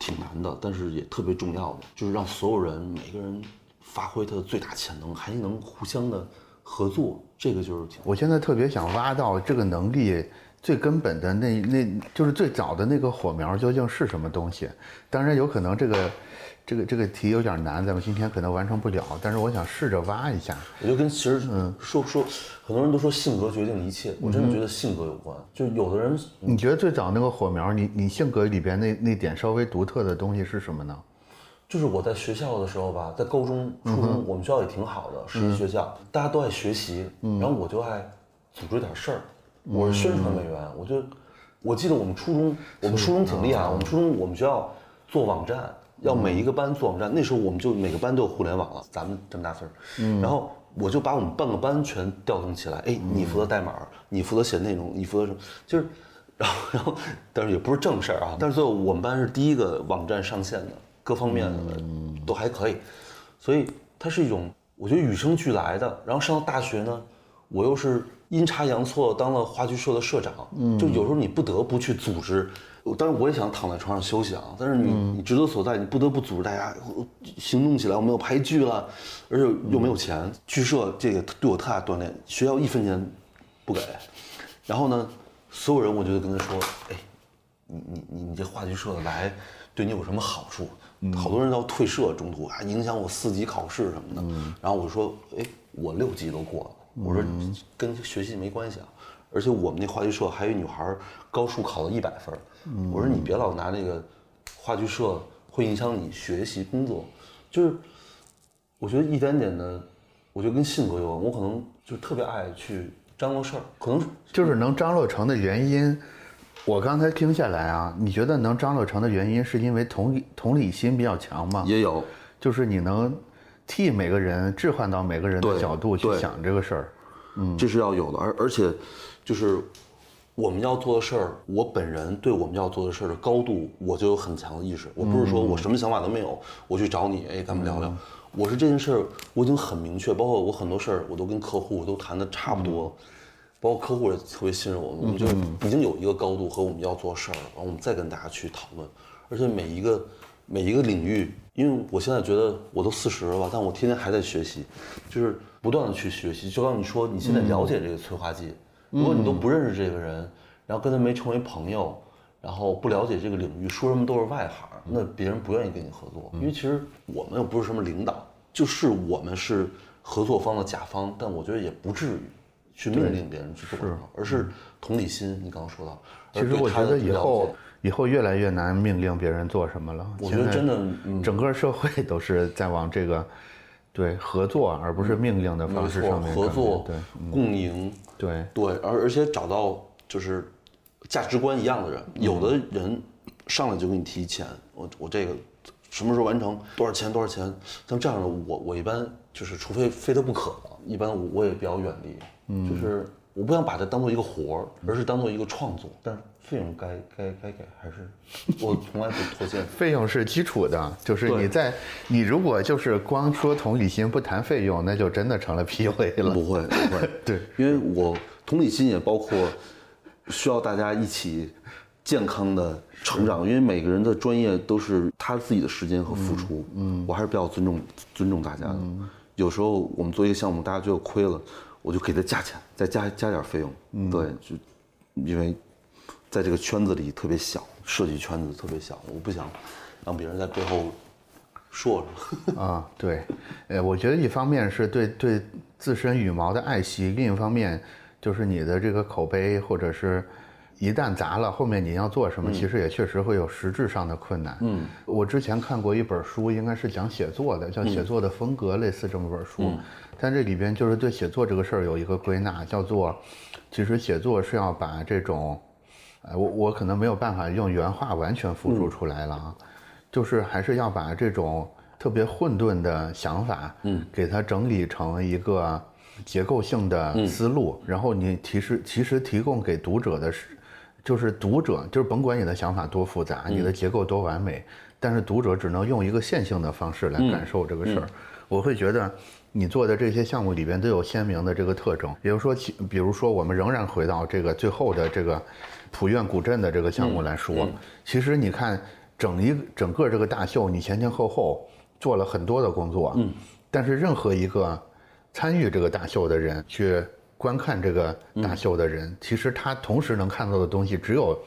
挺难的，但是也特别重要的，就是让所有人每个人发挥他的最大潜能，还能互相的合作，这个就是挺。我现在特别想挖到这个能力最根本的那那就是最早的那个火苗究竟是什么东西？当然有可能这个这个这个题有点难，咱们今天可能完成不了，但是我想试着挖一下。我就跟其实嗯说说，很多人都说性格决定一切，我真的觉得性格有关。就有的人你觉得最早那个火苗，你你性格里边那那点稍微独特的东西是什么呢？就是我在学校的时候吧，在高中、初中，我们学校也挺好的，实习学校，大家都爱学习，然后我就爱组织点事儿。我是宣传委员，我就我记得我们初中，我们初中挺厉害，我们初中我们学校做网站，要每一个班做网站，那时候我们就每个班都有互联网了，咱们这么大岁数，然后我就把我们半个班全调动起来，哎，你负责代码，你负责写内容，你负责什么，就是。然后，然后，但是也不是正事儿啊。但是最后我们班是第一个网站上线的，各方面的都还可以，所以它是一种我觉得与生俱来的。然后上到大学呢，我又是阴差阳错当了话剧社的社长，就有时候你不得不去组织。当然我也想躺在床上休息啊，但是你你职责所在，你不得不组织大家行动起来。我们要拍剧了，而且又没有钱，剧社这个对我太大锻炼，学校一分钱不给。然后呢，所有人我就跟他说，哎，你你你你这话剧社来，对你有什么好处？好多人要退社中途啊，影响我四级考试什么的。然后我就说，哎，我六级都过了，我说跟学习没关系啊。而且我们那话剧社还有女孩高数考了一百分，我说你别老拿那个话剧社会影响你学习工作，就是我觉得一点点的，我觉得跟性格有关。我可能就特别爱去张罗事儿，可能就是能张罗成的原因，我刚才听下来啊，你觉得能张罗成的原因是因为同理同理心比较强吗？也有就是你能替每个人置换到每个人的角度去想这个事儿。嗯这是要有的，而而且就是我们要做的事儿，我本人对我们要做的事儿的高度，我就有很强的意识。我不是说我什么想法都没有，我去找你，哎，咱们聊聊。我是这件事儿，我已经很明确，包括我很多事儿，我都跟客户都谈的差不多了，包括客户也特别信任我们，我们就已经有一个高度和我们要做事儿，然后我们再跟大家去讨论，而且每一个每一个领域，因为我现在觉得我都四十了吧，但我天天还在学习，就是不断的去学习。就刚你说，你现在了解这个催化剂，如果你都不认识这个人，然后跟他没成为朋友，然后不了解这个领域，说什么都是外行，那别人不愿意跟你合作，因为其实我们又不是什么领导，就是我们是合作方的甲方，但我觉得也不至于去命令别人去做什么，而是同理心。你刚刚说到，其实我觉得以后以后越来越难命令别人做什么了。我觉得真的，整个社会都是在往这个对合作而不是命令的方式上面合作、对共赢，对对，而而且找到就是价值观一样的人，有的人上来就给你提钱，我我这个。什么时候完成？多少钱？多少钱？像这样的，我我一般就是，除非非他不可的，一般我我也比较远离。嗯，就是我不想把它当做一个活儿，而是当做一个创作。但是费用该该该给，还是我从来不拖欠。费用是基础的，就是你在你如果就是光说同理心不谈费用，那就真的成了 PUA 了。不会不会，对，因为我同理心也包括需要大家一起。健康的成长，因为每个人的专业都是他自己的时间和付出。嗯，我还是比较尊重尊重大家的。有时候我们做一个项目，大家觉得亏了，我就给他加钱，再加加点费用。嗯，对，就因为在这个圈子里特别小，设计圈子特别小，我不想让别人在背后说什么。啊，对，呃，我觉得一方面是对对自身羽毛的爱惜，另一方面就是你的这个口碑或者是。一旦砸了，后面你要做什么，其实也确实会有实质上的困难。嗯，我之前看过一本书，应该是讲写作的，叫《写作的风格》，类似这么本书。但这里边就是对写作这个事儿有一个归纳，叫做，其实写作是要把这种，呃，我我可能没有办法用原话完全复述出来了啊，就是还是要把这种特别混沌的想法，嗯，给它整理成一个结构性的思路，然后你其实，其实提供给读者的是。就是读者，就是甭管你的想法多复杂，你的结构多完美，但是读者只能用一个线性的方式来感受这个事儿。我会觉得，你做的这些项目里边都有鲜明的这个特征。比如说，其比如说，我们仍然回到这个最后的这个普院古镇的这个项目来说，其实你看整一整个这个大秀，你前前后后做了很多的工作，嗯，但是任何一个参与这个大秀的人去。观看这个大秀的人，其实他同时能看到的东西只有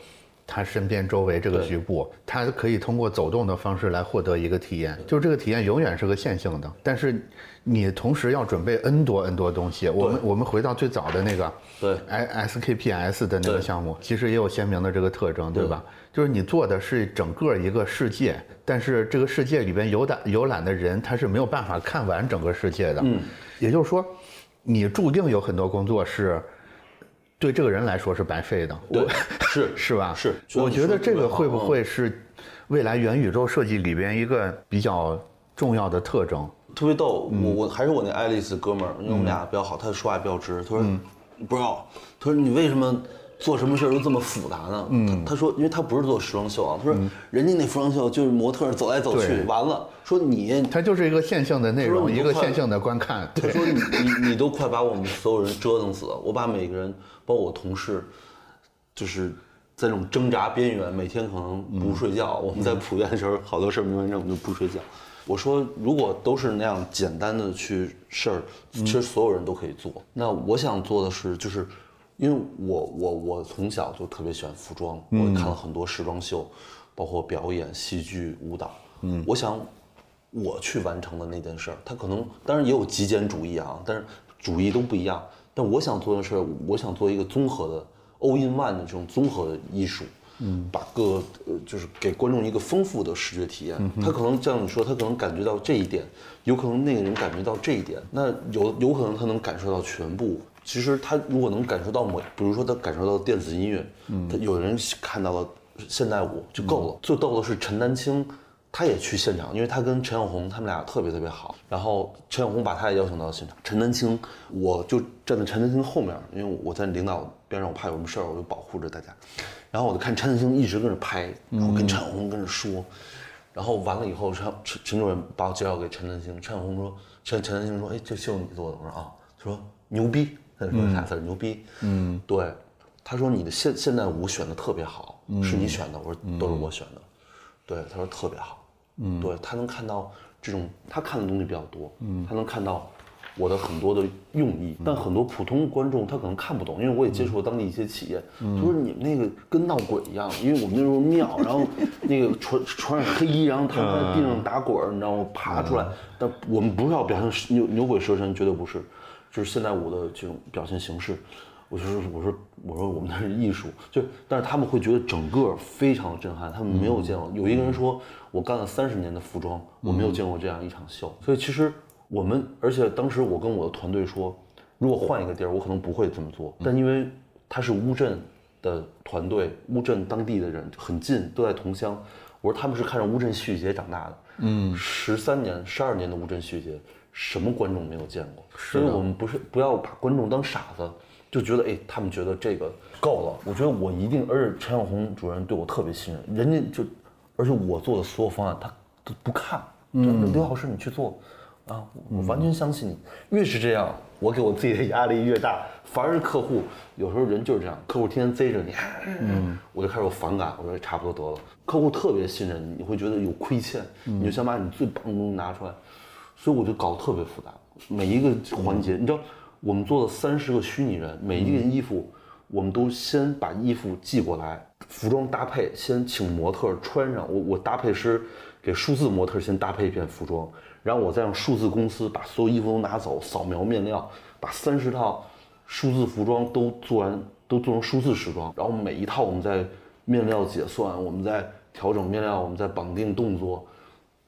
他身边周围这个局部，他可以通过走动的方式来获得一个体验，就这个体验永远是个线性的。但是你同时要准备 N 多 N 多东西。我们我们回到最早的那个对 S K P S 的那个项目，其实也有鲜明的这个特征，对吧？就是你做的是整个一个世界，但是这个世界里边游览游览的人，他是没有办法看完整个世界的。嗯，也就是说。你注定有很多工作是，对这个人来说是白费的。对，是 是吧？是。我觉得这个会不会是未来元宇宙设计里边一个比较重要的特征？特别逗，我我还是我那爱丽丝哥们儿，因为我们俩比较好，他说话比较直。他说：“不知道。”他说：“你为什么？”做什么事儿都这么复杂呢？嗯，他说，因为他不是做时装秀啊，他说，人家那服装秀就是模特走来走去，完了，说你，他就是一个线性的内容，一个线性的观看。他说，你你你都快把我们所有人折腾死了，我把每个人，包括我同事，就是在那种挣扎边缘，每天可能不睡觉。我们在普院的时候，好多事儿没完成，我们就不睡觉。我说，如果都是那样简单的去事儿，其实所有人都可以做。那我想做的是，就是。因为我我我从小就特别喜欢服装，我看了很多时装秀，包括表演、戏剧、舞蹈。嗯，我想我去完成的那件事儿，它可能当然也有极简主义啊，但是主义都不一样。但我想做的是，我想做一个综合的 all in one 的这种综合的艺术。嗯，把各呃就是给观众一个丰富的视觉体验。他可能像你说，他可能感觉到这一点，有可能那个人感觉到这一点，那有有可能他能感受到全部。其实他如果能感受到某，比如说他感受到电子音乐，嗯，他有人看到了现代舞就够了。最逗的是陈丹青，他也去现场，因为他跟陈小红他们俩特别特别好。然后陈小红把他也邀请到了现场。陈丹青，我就站在陈丹青后面，因为我在领导边上，我怕有什么事儿，我就保护着大家。然后我就看陈丹青一直跟着拍，然后跟陈小红跟着说。然后完了以后，陈陈主任把我介绍给陈丹青，陈小红说，陈陈丹青说，哎，这秀你做的？我说啊，他说牛逼。他说俩字？牛逼。嗯，对。他说你的现现代舞选的特别好，是你选的。我说都是我选的。对，他说特别好。嗯，对他能看到这种，他看的东西比较多。嗯，他能看到我的很多的用意，但很多普通观众他可能看不懂，因为我也接触了当地一些企业，他说你们那个跟闹鬼一样，因为我们那时候庙，然后那个穿穿上黑衣，然后他们在地上打滚儿，你知道吗？爬出来，但我们不是要表现牛牛鬼蛇神，绝对不是，就是现代舞的这种表现形式。我就说，我说，我说，我们那是艺术，就，但是他们会觉得整个非常震撼，他们没有见过。有一个人说，我干了三十年的服装，我没有见过这样一场秀。所以其实我们，而且当时我跟我的团队说，如果换一个地儿，我可能不会这么做。但因为他是乌镇的团队，乌镇当地的人很近，都在同乡。我说他们是看着乌镇戏剧节长大的，嗯，十三年、十二年的乌镇戏剧节，什么观众没有见过？所以我们不是不要把观众当傻子。就觉得哎，他们觉得这个够了。我觉得我一定，而且陈小红主任对我特别信任，人家就，而且我做的所有方案他都不看。嗯，刘老师你去做，啊，我完全相信你。越是这样，我给我自己的压力越大。反而是客户，有时候人就是这样，客户天天贼着你，嗯，我就开始有反感。我说差不多得了。客户特别信任你，你会觉得有亏欠，你就想把你最棒的东西拿出来，所以我就搞得特别复杂，每一个环节，你知道。我们做了三十个虚拟人，每一件衣服，我们都先把衣服寄过来，服装搭配先请模特穿上，我我搭配师给数字模特先搭配一片服装，然后我再让数字公司把所有衣服都拿走，扫描面料，把三十套数字服装都做完，都做成数字时装，然后每一套我们在面料结算，我们在调整面料，我们在绑定动作，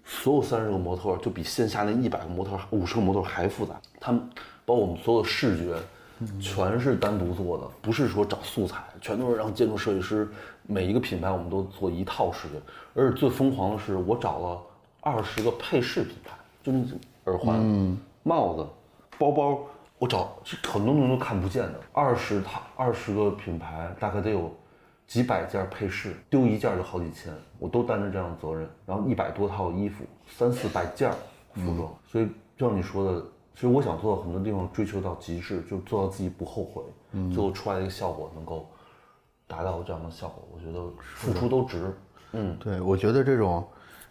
所有三十个模特就比线下那一百个模特、五十个模特还复杂，他们。包括我们所有的视觉，全是单独做的，不是说找素材，全都是让建筑设计师每一个品牌我们都做一套视觉。而且最疯狂的是，我找了二十个配饰品牌，就那耳环、帽子、包包，我找很多东西都看不见的。二十套、二十个品牌，大概得有几百件配饰，丢一件就好几千，我都担着这样的责任。然后一百多套衣服，三四百件服装，所以就像你说的。其实我想做到很多地方追求到极致，就做到自己不后悔，嗯。最后出来的一个效果能够达到这样的效果，我觉得付出都值。嗯，对，我觉得这种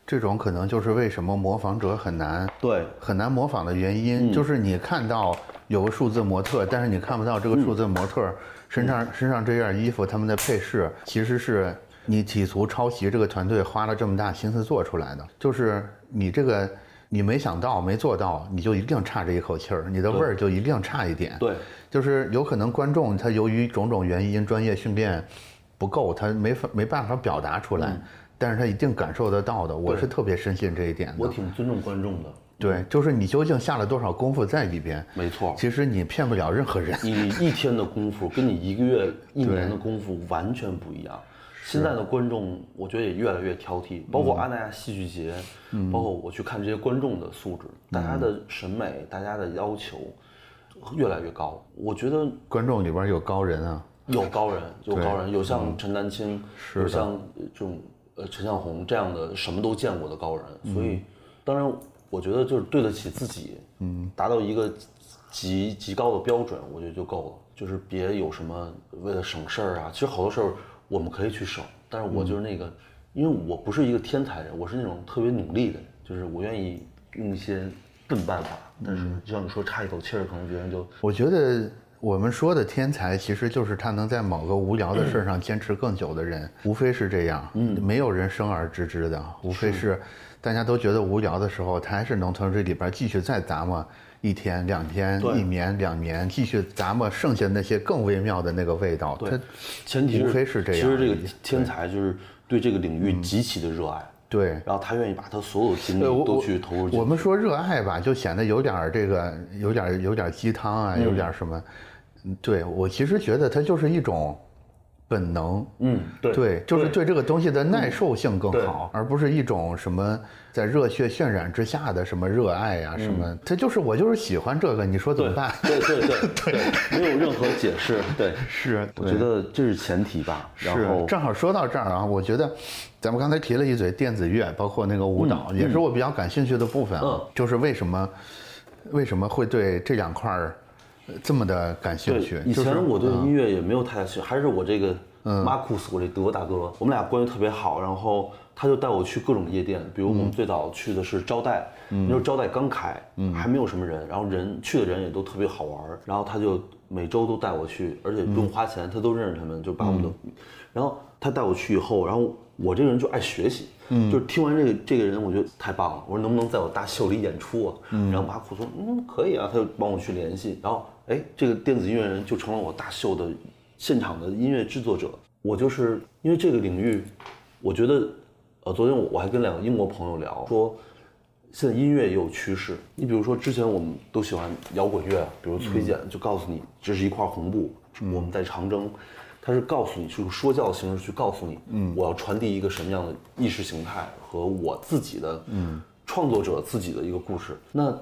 这种可能就是为什么模仿者很难对。很难模仿的原因，就是你看到有个数字模特，但是你看不到这个数字模特身上身上这件衣服他们的配饰，其实是你企图抄袭这个团队花了这么大心思做出来的，就是你这个。你没想到，没做到，你就一定差这一口气儿，你的味儿就一定差一点。对，就是有可能观众他由于种种原因，专业训练不够，他没法没办法表达出来，但是他一定感受得到的。我是特别深信这一点的。我挺尊重观众的。对，就是你究竟下了多少功夫在里边？没错。其实你骗不了任何人。你一天的功夫跟你一个月、一年的功夫完全不一样。现在的观众，我觉得也越来越挑剔，包括阿那亚戏剧节，包括我去看这些观众的素质，大家的审美，大家的要求越来越高。我觉得观众里边有高人啊，有高人，有高人，有像陈丹青，有像这种呃陈向红这样的什么都见过的高人。所以，当然，我觉得就是对得起自己，嗯，达到一个极极高的标准，我觉得就够了。就是别有什么为了省事儿啊，其实好多事儿。我们可以去守，但是我就是那个，因为我不是一个天才人，我是那种特别努力的人，就是我愿意用一些笨办法。但是就像你说差一口气儿，可能别人就……我觉得我们说的天才，其实就是他能在某个无聊的事儿上坚持更久的人，无非是这样。嗯，没有人生而知之的，无非是大家都觉得无聊的时候，他还是能从这里边继续再琢磨。一天两天，一年两年，继续咱们剩下那些更微妙的那个味道。对，前提无非是这样。其实这个天才就是对这个领域极其的热爱。对，然后他愿意把他所有精力都去投入去。我们说热爱吧，就显得有点这个，有点有点鸡汤啊，有点什么。对我其实觉得它就是一种。本能，嗯，对，对，就是对这个东西的耐受性更好，而不是一种什么在热血渲染之下的什么热爱呀，什么，他就是我就是喜欢这个，你说怎么办？对对对对，没有任何解释，对，是，我觉得这是前提吧。然后正好说到这儿啊，我觉得咱们刚才提了一嘴电子乐，包括那个舞蹈，也是我比较感兴趣的部分啊，就是为什么为什么会对这两块儿。这么的感兴趣。以前我对音乐也没有太大兴趣，还是我这个马库斯，我这德国大哥，我们俩关系特别好，然后他就带我去各种夜店，比如我们最早去的是招待，那时候招待刚开，还没有什么人，然后人去的人也都特别好玩，然后他就每周都带我去，而且不用花钱，他都认识他们，就把我们都，然后他带我去以后，然后我这个人就爱学习，就是听完这个这个人，我觉得太棒了，我说能不能在我大秀里演出啊？然后马库说嗯可以啊，他就帮我去联系，然后哎这个电子音乐人就成了我大秀的现场的音乐制作者。我就是因为这个领域，我觉得，呃，昨天我我还跟两个英国朋友聊，说现在音乐也有趋势。你比如说之前我们都喜欢摇滚乐，比如崔健就告诉你这是一块红布，我们在长征，他是告诉你是用说教的形式去告诉你，嗯，我要传递一个什么样的意识形态和我自己的，嗯，创作者自己的一个故事。那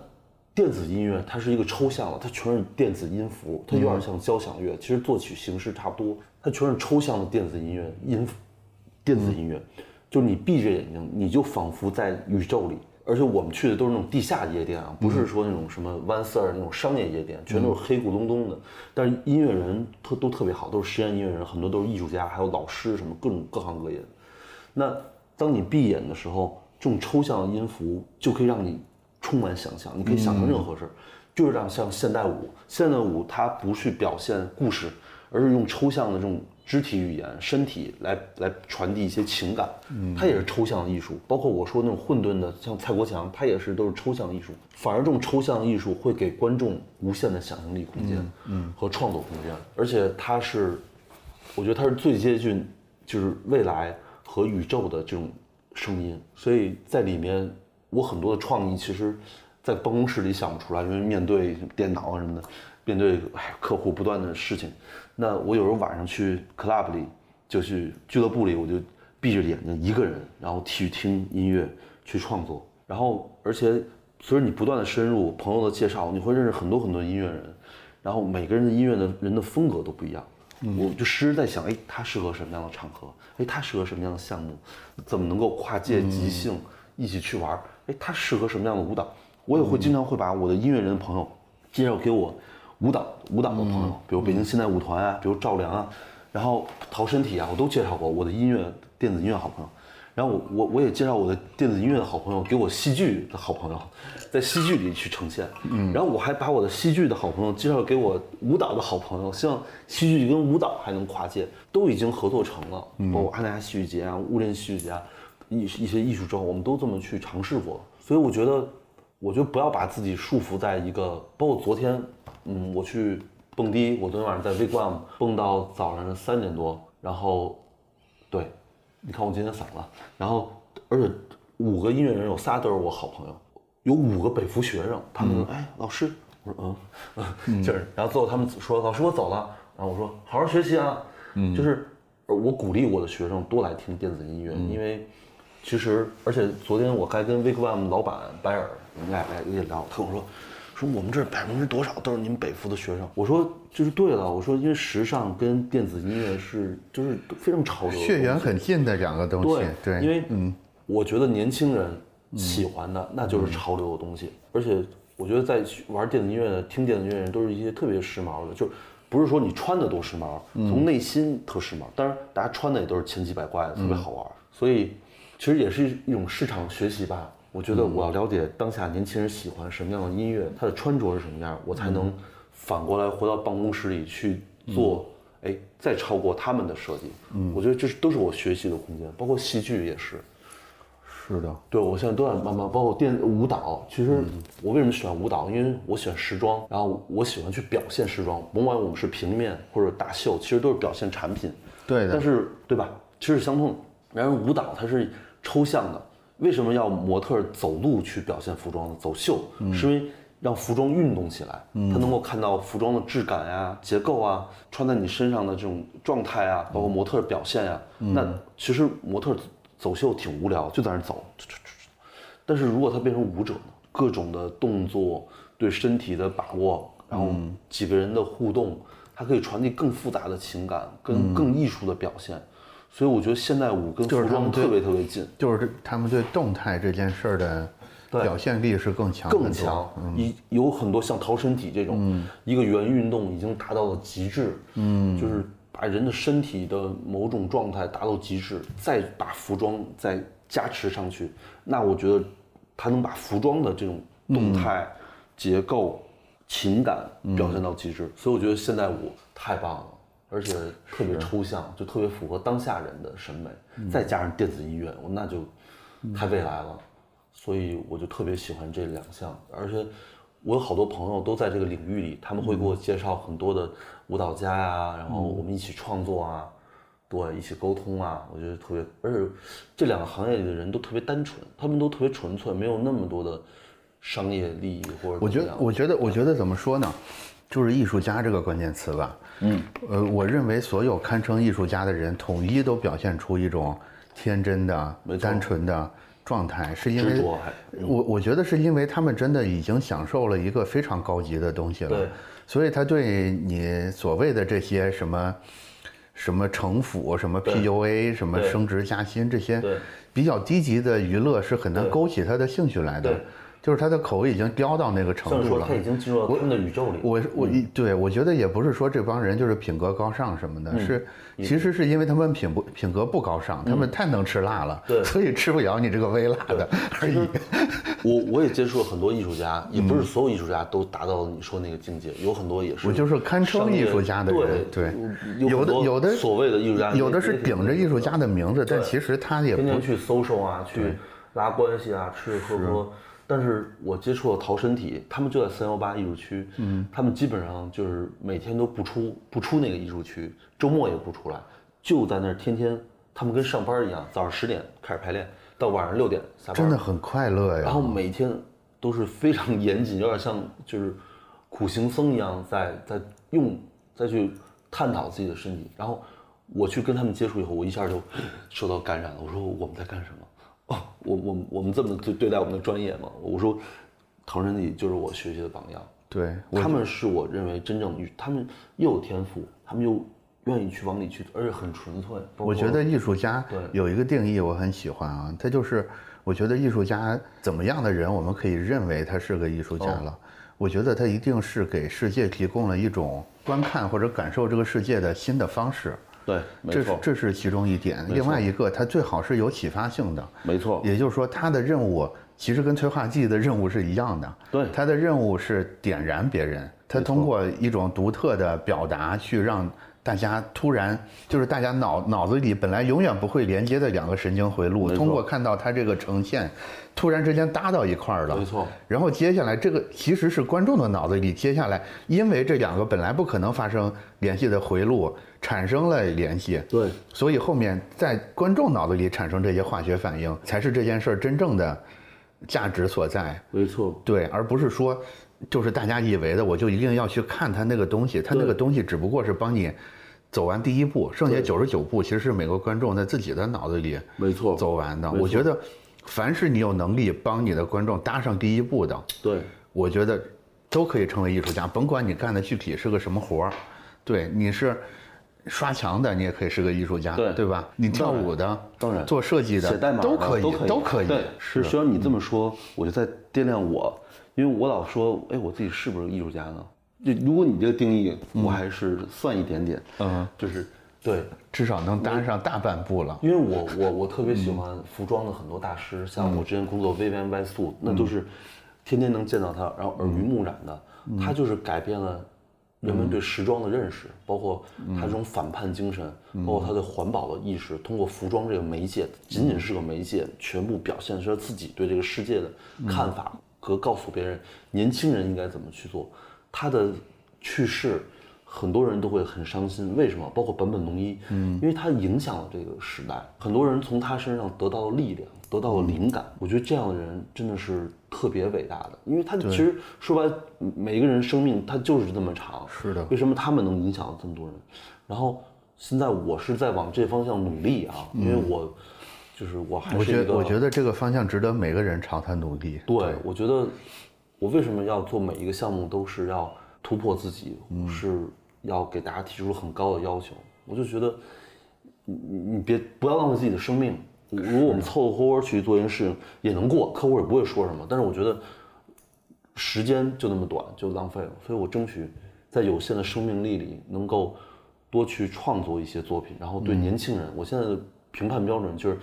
电子音乐它是一个抽象的，它全是电子音符，它有点像交响乐，其实作曲形式差不多，它全是抽象的电子音乐音符，电子音乐，就是你闭着眼睛，你就仿佛在宇宙里。而且我们去的都是那种地下夜店啊，不是说那种什么 One Sir 那种商业夜店，全都是黑咕隆咚的。但是音乐人特都特别好，都是实验音乐人，很多都是艺术家，还有老师什么各种各行各业的。那当你闭眼的时候，这种抽象的音符就可以让你充满想象，你可以想象任何事儿，就是让像现代舞，现代舞它不去表现故事，而是用抽象的这种肢体语言、身体来来传递一些情感，它也是抽象的艺术。包括我说那种混沌的，像蔡国强，他也是都是抽象艺术。反而这种抽象艺术会给观众无限的想象力空间，嗯，和创作空间，而且它是，我觉得它是最接近就是未来和宇宙的这种声音，所以在里面我很多的创意其实，在办公室里想不出来，因为面对电脑啊什么的，面对哎客户不断的事情，那我有时候晚上去 club 里，就去俱乐部里，我就闭着眼睛一个人，然后去听音乐去创作，然后而且随着你不断的深入朋友的介绍，你会认识很多很多音乐人，然后每个人的音乐的人的风格都不一样。我就时时在想，哎，他适合什么样的场合？哎，他适合什么样的项目？怎么能够跨界即兴一起去玩儿？哎，他适合什么样的舞蹈？我也会经常会把我的音乐人朋友介绍给我舞蹈舞蹈的朋友，比如北京现代舞团啊，比如赵良啊，然后陶身体啊，我都介绍过我的音乐电子音乐好朋友。然后我我我也介绍我的电子音乐的好朋友给我戏剧的好朋友，在戏剧里去呈现。嗯，然后我还把我的戏剧的好朋友介绍给我舞蹈的好朋友，希望戏剧跟舞蹈还能跨界，都已经合作成了。包括阿那亚戏剧节啊、乌镇戏剧节啊，一一些艺术周，我们都这么去尝试过。所以我觉得，我觉得不要把自己束缚在一个，包括昨天，嗯，我去蹦迪，我昨天晚上在 Wigwam 蹦到早上的三点多，然后，对。你看我今天嗓子，然后而且五个音乐人有仨都是我好朋友，有五个北服学生，他们说哎老师，我说嗯 嗯，就是，然后最后他们说老师我走了，然后我说好好学习啊，嗯，就是我鼓励我的学生多来听电子音乐，因为其实而且昨天我还跟 Wigwam 老板白尔我们俩来也聊，他跟我说。说我们这百分之多少都是你们北服的学生？我说就是对了，我说因为时尚跟电子音乐是就是非常潮流，血缘很近的两个东西。对，对因为嗯，我觉得年轻人喜欢的那就是潮流的东西，而且我觉得在玩电子音乐的、听电子音乐人都是一些特别时髦的，就不是说你穿的多时髦，从内心特时髦。当然，大家穿的也都是千奇百怪的，特别好玩。所以，其实也是一种市场学习吧。我觉得我要了解当下年轻人喜欢什么样的音乐，他的穿着是什么样，我才能反过来回到办公室里去做，哎，再超过他们的设计。嗯，我觉得这是都是我学习的空间，包括戏剧也是。是的，对我现在都在慢慢，包括电舞蹈。其实我为什么喜欢舞蹈？因为我喜欢时装，然后我喜欢去表现时装。甭管我们是平面或者大秀，其实都是表现产品。对的。但是对吧？其实相通。然而舞蹈它是抽象的。为什么要模特走路去表现服装呢？走秀是因为让服装运动起来，他能够看到服装的质感呀、结构啊、穿在你身上的这种状态啊，包括模特表现呀。那其实模特走秀挺无聊，就在那走。但是如果他变成舞者呢？各种的动作，对身体的把握，然后几个人的互动，它可以传递更复杂的情感，跟更艺术的表现。所以我觉得现代舞跟服装特别特别近，就是他们对动态这件事儿的表现力是更强，更强。一有很多像逃身体这种，一个圆运动已经达到了极致，嗯，就是把人的身体的某种状态达到极致，再把服装再加持上去，那我觉得他能把服装的这种动态、结构、情感表现到极致。所以我觉得现代舞太棒了，而且特别抽象，就特别符合当下人的审美，再加上电子音乐，我那就太未来了。所以我就特别喜欢这两项，而且我有好多朋友都在这个领域里，他们会给我介绍很多的舞蹈家呀、然后我们一起创作啊，对，一起沟通啊，我觉得特别，而且这两个行业里的人都特别单纯，他们都特别纯粹，没有那么多的商业利益或者我觉得，我觉得，我觉得怎么说呢？就是艺术家这个关键词吧。嗯，呃，我认为所有堪称艺术家的人，统一都表现出一种天真的单纯的状态，是因为我我觉得是因为他们真的已经享受了一个非常高级的东西了对，所以他对你所谓的这些什么。什么城府，什么 PUA，什么升职加薪，这些比较低级的娱乐是很难勾起他的兴趣来的对。就是他的口味已经刁到那个程度了。他。已经进入了他们的宇宙里，我我嗯一对我觉得也不是说这帮人就是品格高尚什么嗯。的，是其实是因为他们品不品格不高尚，他们太能吃辣了，对。所以吃不了你这个微辣的而已。我我也接触了很多艺术家，也不是所有艺术家都达到你说那个境界，有很多也是我就是堪称艺术家的人，对对，有的有的所谓的艺术家，有的是顶着艺术家的名字，但其实他也不天天去 social 啊，去拉关系啊，吃吃喝喝。但是我接触了陶身体，他们就在三幺八艺术区，嗯，他们基本上就是每天都不出不出那个艺术区，周末也不出来，就在那儿天天，他们跟上班一样，早上十点开始排练，到晚上六点下班，真的很快乐呀。然后每天都是非常严谨，有点像就是苦行僧一样在，在用再去探讨自己的身体。然后我去跟他们接触以后，我一下就受到感染了。我说我们在干什么？哦，我我们我们这么对对待我们的专业吗？我说唐人里就是我学习的榜样。对，他们是我认为真正，他们又有天赋，他们又愿意去往里去，而且很纯粹。我觉得艺术家有一个定义我很喜欢啊，他就是我觉得艺术家怎么样的人，我们可以认为他是个艺术家哦了。我觉得他一定是给世界提供了一种观看或者感受这个世界的新的方式，对，没这是错，这是其中一点。另外一个，它最好是有启发性的，没错，也就是说，它的任务其实跟催化剂的任务是一样的。对它的任务是点燃别人，他通过一种独特的表达去让大家突然，就是大家脑脑子里本来永远不会连接的两个神经回路，通过看到他这个呈现，突然之间搭到一块儿了。没错。然后接下来这个其实是观众的脑子里，接下来因为这两个本来不可能发生联系的回路产生了联系，对，所以后面在观众脑子里产生这些化学反应，才是这件事儿真正的价值所在。没错，对，而不是说，就是大家以为的，我就一定要去看他那个东西，他那个东西只不过是帮你走完第一步，剩下九十九步其实是每个观众在自己的脑子里没错，走完的。我觉得，凡是你有能力帮你的观众搭上第一步的，对。我觉得都可以成为艺术家，甭管你干的具体是个什么活儿，对，你是刷墙的，你也可以是个艺术家，对对吧？你跳舞的，当然做设计的写代码的都可以，都可以，是是需要你这么说，我就在掂量我，因为我老说，哎，我自己是不是艺术家呢？就如果你这个定义，我还是算一点点，嗯，就是对，至少能搭上大半步了。因为我 我我特别喜欢服装的很多大师，像我之前工作 Vivienne Westwood，那都是天天能见到他，然后耳濡目染的，他就是改变了人们对时装的认识，包括他这种反叛精神，包括他对环保的意识，通过服装这个媒介，仅仅是个媒介，全部表现出了自己对这个世界的看法和告诉别人年轻人应该怎么去做。他的去世。很多人都会很伤心，为什么？包括本本龙一，嗯，因为他影响了这个时代，很多人从他身上得到了力量，得到了灵感。我觉得这样的人真的是特别伟大的，因为他其实说白了，每个人生命他就是这么长，是的为什么他们能影响到这么多人？然后现在我是在往这方向努力啊，因为我就是我还是一个，觉得我觉得这个方向值得每个人朝他努力。对，我觉得我为什么要做每一个项目都是要突破自己，是要给大家提出很高的要求。我就觉得你你你别不要浪费自己的生命。如果我们凑合活去做一件事情也能过，客户也不会说什么。但是我觉得时间就那么短，就浪费了。所以我争取在有限的生命力里，能够多去创作一些作品，然后对年轻人，我现在的评判标准就是，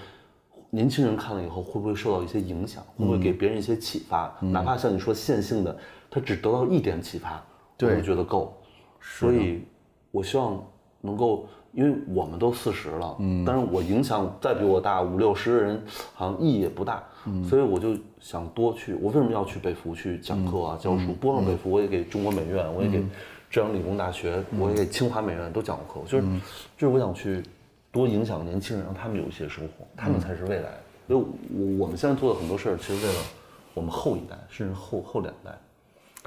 年轻人看了以后会不会受到一些影响，会不会给别人一些启发，哪怕像你说线性的，他只得到一点启发，我对就觉得够。所以，我希望能够，因为我们都四十了，嗯，但是我影响再比我大五六十的人，好像意义也不大，嗯，所以我就想多去。我为什么要去北服去讲课啊、教书？不光北服，我也给中国美院，我也给浙江理工大学，我也给清华美院都讲过课。就是，就是我想去多影响年轻人，让他们有一些收获，他们才是未来。所以我我们现在做的很多事儿，其实为了我们后一代，甚至后后两代。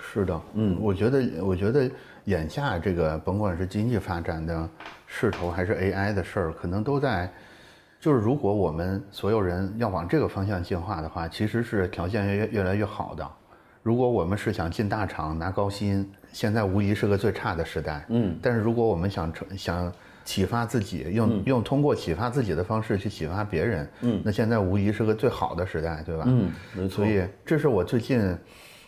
是的，嗯，我觉得，我觉得眼下这个甭管是经济发展的势头，还是 AI 的事儿，可能都在，就是如果我们所有人要往这个方向进化的话，其实是条件越越来越好的。如果我们是想进大厂拿高薪，现在无疑是个最差的时代，嗯。但是如果我们想成想启发自己，用、用通过启发自己的方式去启发别人，嗯，那现在无疑是个最好的时代，对吧？嗯，没错所以这是我最近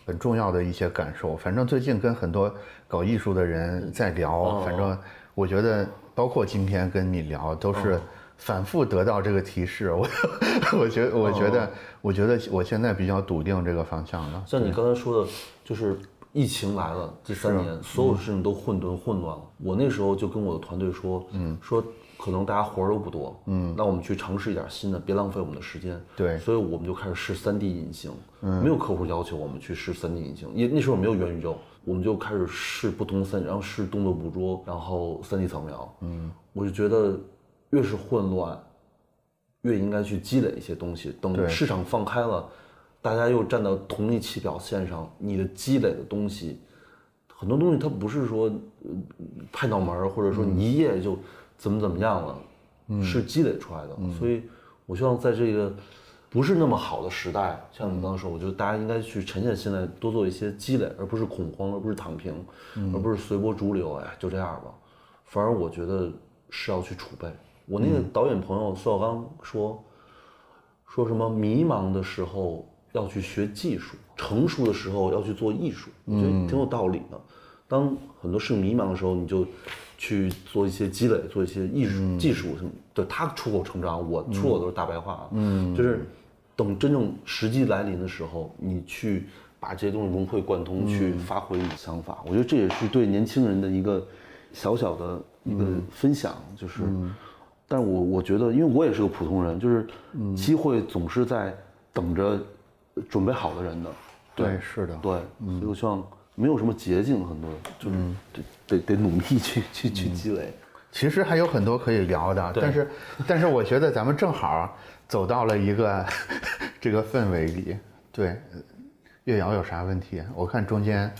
很重要的一些感受。反正最近跟很多搞艺术的人在聊，反正我觉得，包括今天跟你聊，都是反复得到这个提示。我 我觉得，我觉得，我觉得我现在比较笃定这个方向了。像你刚才说的，就是疫情来了这三年，所有事情都混沌混乱了。我那时候就跟我的团队说，嗯，说可能大家活儿都不多，嗯，那我们去尝试一点新的，别浪费我们的时间。对。所以我们就开始试 3D 隐形，没有客户要求我们去试 3D 隐形，因为那时候没有元宇宙，我们就开始试不同三，然后试动作捕捉，然后三 D 扫描，嗯，我就觉得越是混乱，越应该去积累一些东西。等市场放开了，大家又站到同一起跑线上，你的积累的东西，很多东西它不是说呃拍脑门儿，或者说你一夜就怎么怎么样了，是积累出来的。所以，我希望在这个不是那么好的时代，像你刚刚说，我觉得大家应该去沉下心来，多做一些积累，而不是恐慌，而不是躺平，而不是随波逐流。哎，就这样吧。反而我觉得是要去储备。我那个导演朋友苏小刚说，说什么迷茫的时候要去学技术，成熟的时候要去做艺术，我觉得挺有道理的。当很多事情迷茫的时候，你就去做一些积累，做一些艺术、技术什么。对他出口成章，我出口都是大白话啊。嗯，就是等真正时机来临的时候，你去把这些东西融会贯通，去发挥你的想法。我觉得这也是对年轻人的一个小小的一个分享，就是。但是我我觉得，因为我也是个普通人，就是机会总是在等着准备好的人的。对，是的，对，所以我希望没有什么捷径，很多就是得得得努力去去去积累。其实还有很多可以聊的，但是，但是我觉得咱们正好走到了一个 这个氛围里。对，呃月瑶有啥问题？我看中间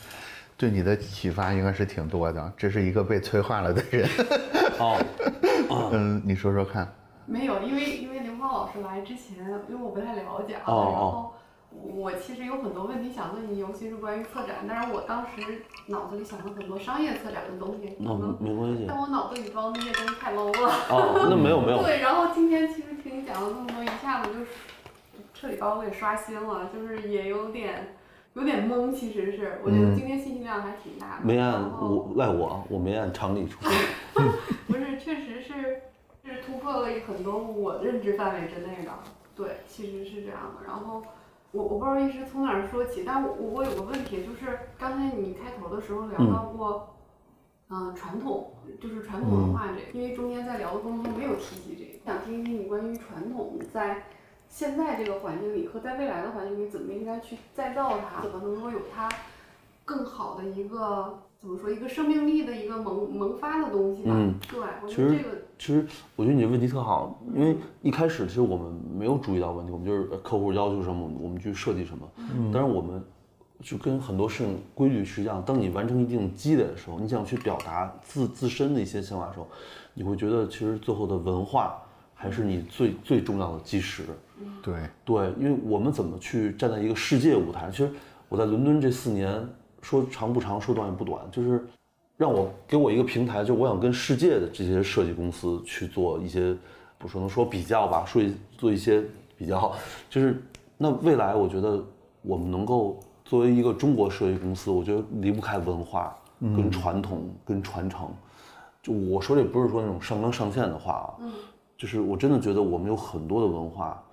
对你的启发应该是挺多的。这是一个被催化了的人。哦，嗯，你说说看。没有，因为因为刘芳老师来之前，因为我不太了解啊，然后我其实有很多问题想问你，尤其是关于策展，但是我当时脑子里想了很多商业策展的东西，那没关系。但我脑子里装的那些东西太 low 了。哦，那没有没有。对，然后今天其实听你讲了这么多，一下子就是彻底把我给刷新了，就是也有点有点懵，其实是，我觉得今天信息量还挺大的。没按我赖我，我没按常理出 牌。不是，确实是是突破了很多我认知范围之内的。对，其实是这样的。然后我我不知道一时从哪儿说起，但我我有个问题，就是刚才你开头的时候聊到过，嗯、传统就是传统文化这个，因为中间在聊的过程中没有提及这个，想听一听你关于传统在现在这个环境里和在未来的环境里怎么应该去再造它，怎么能够有它更好的一个怎么说一个生命力的一个萌萌发的东西吧。嗯对，我其实觉得这个其实我觉得你这问题特好，因为一开始其实我们没有注意到问题，我们就是呃客户要求什么，我们去设计什么。嗯，但是我们就跟很多事情规律是一样，当你完成一定积累的时候，你想去表达自自身的一些想法的时候，你会觉得其实最后的文化还是你最最重要的基石。对，对，因为我们怎么去站在一个世界舞台？其实我在伦敦这四年，说长不长，说短也不短，就是让我给我一个平台，就我想跟世界的这些设计公司去做一些，不说能说比较吧，说一做一些比较，就是那未来我觉得我们能够作为一个中国设计公司，我觉得离不开文化、跟传统、跟传承。就我说这不是说那种上纲上线的话啊，嗯就是我真的觉得我们有很多的文化，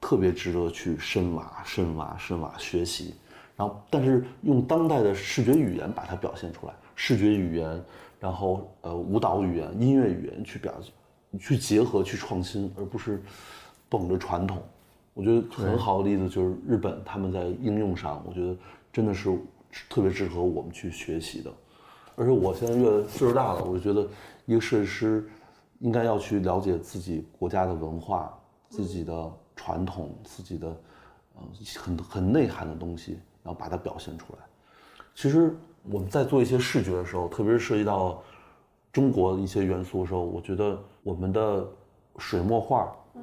特别值得去深挖、深挖、深挖学习。然后，但是用当代的视觉语言把它表现出来，视觉语言，然后呃舞蹈语言、音乐语言去表，去结合、去创新，而不是绷着传统。我觉得很好的例子就是日本，他们在应用上，我觉得真的是特别适合我们去学习的。而且我现在越岁数大了，我就觉得一个设计师应该要去了解自己国家的文化、自己的传统、自己的呃很很内涵的东西，然后把它表现出来。其实我们在做一些视觉的时候，特别是涉及到中国的一些元素的时候，我觉得我们的水墨画，嗯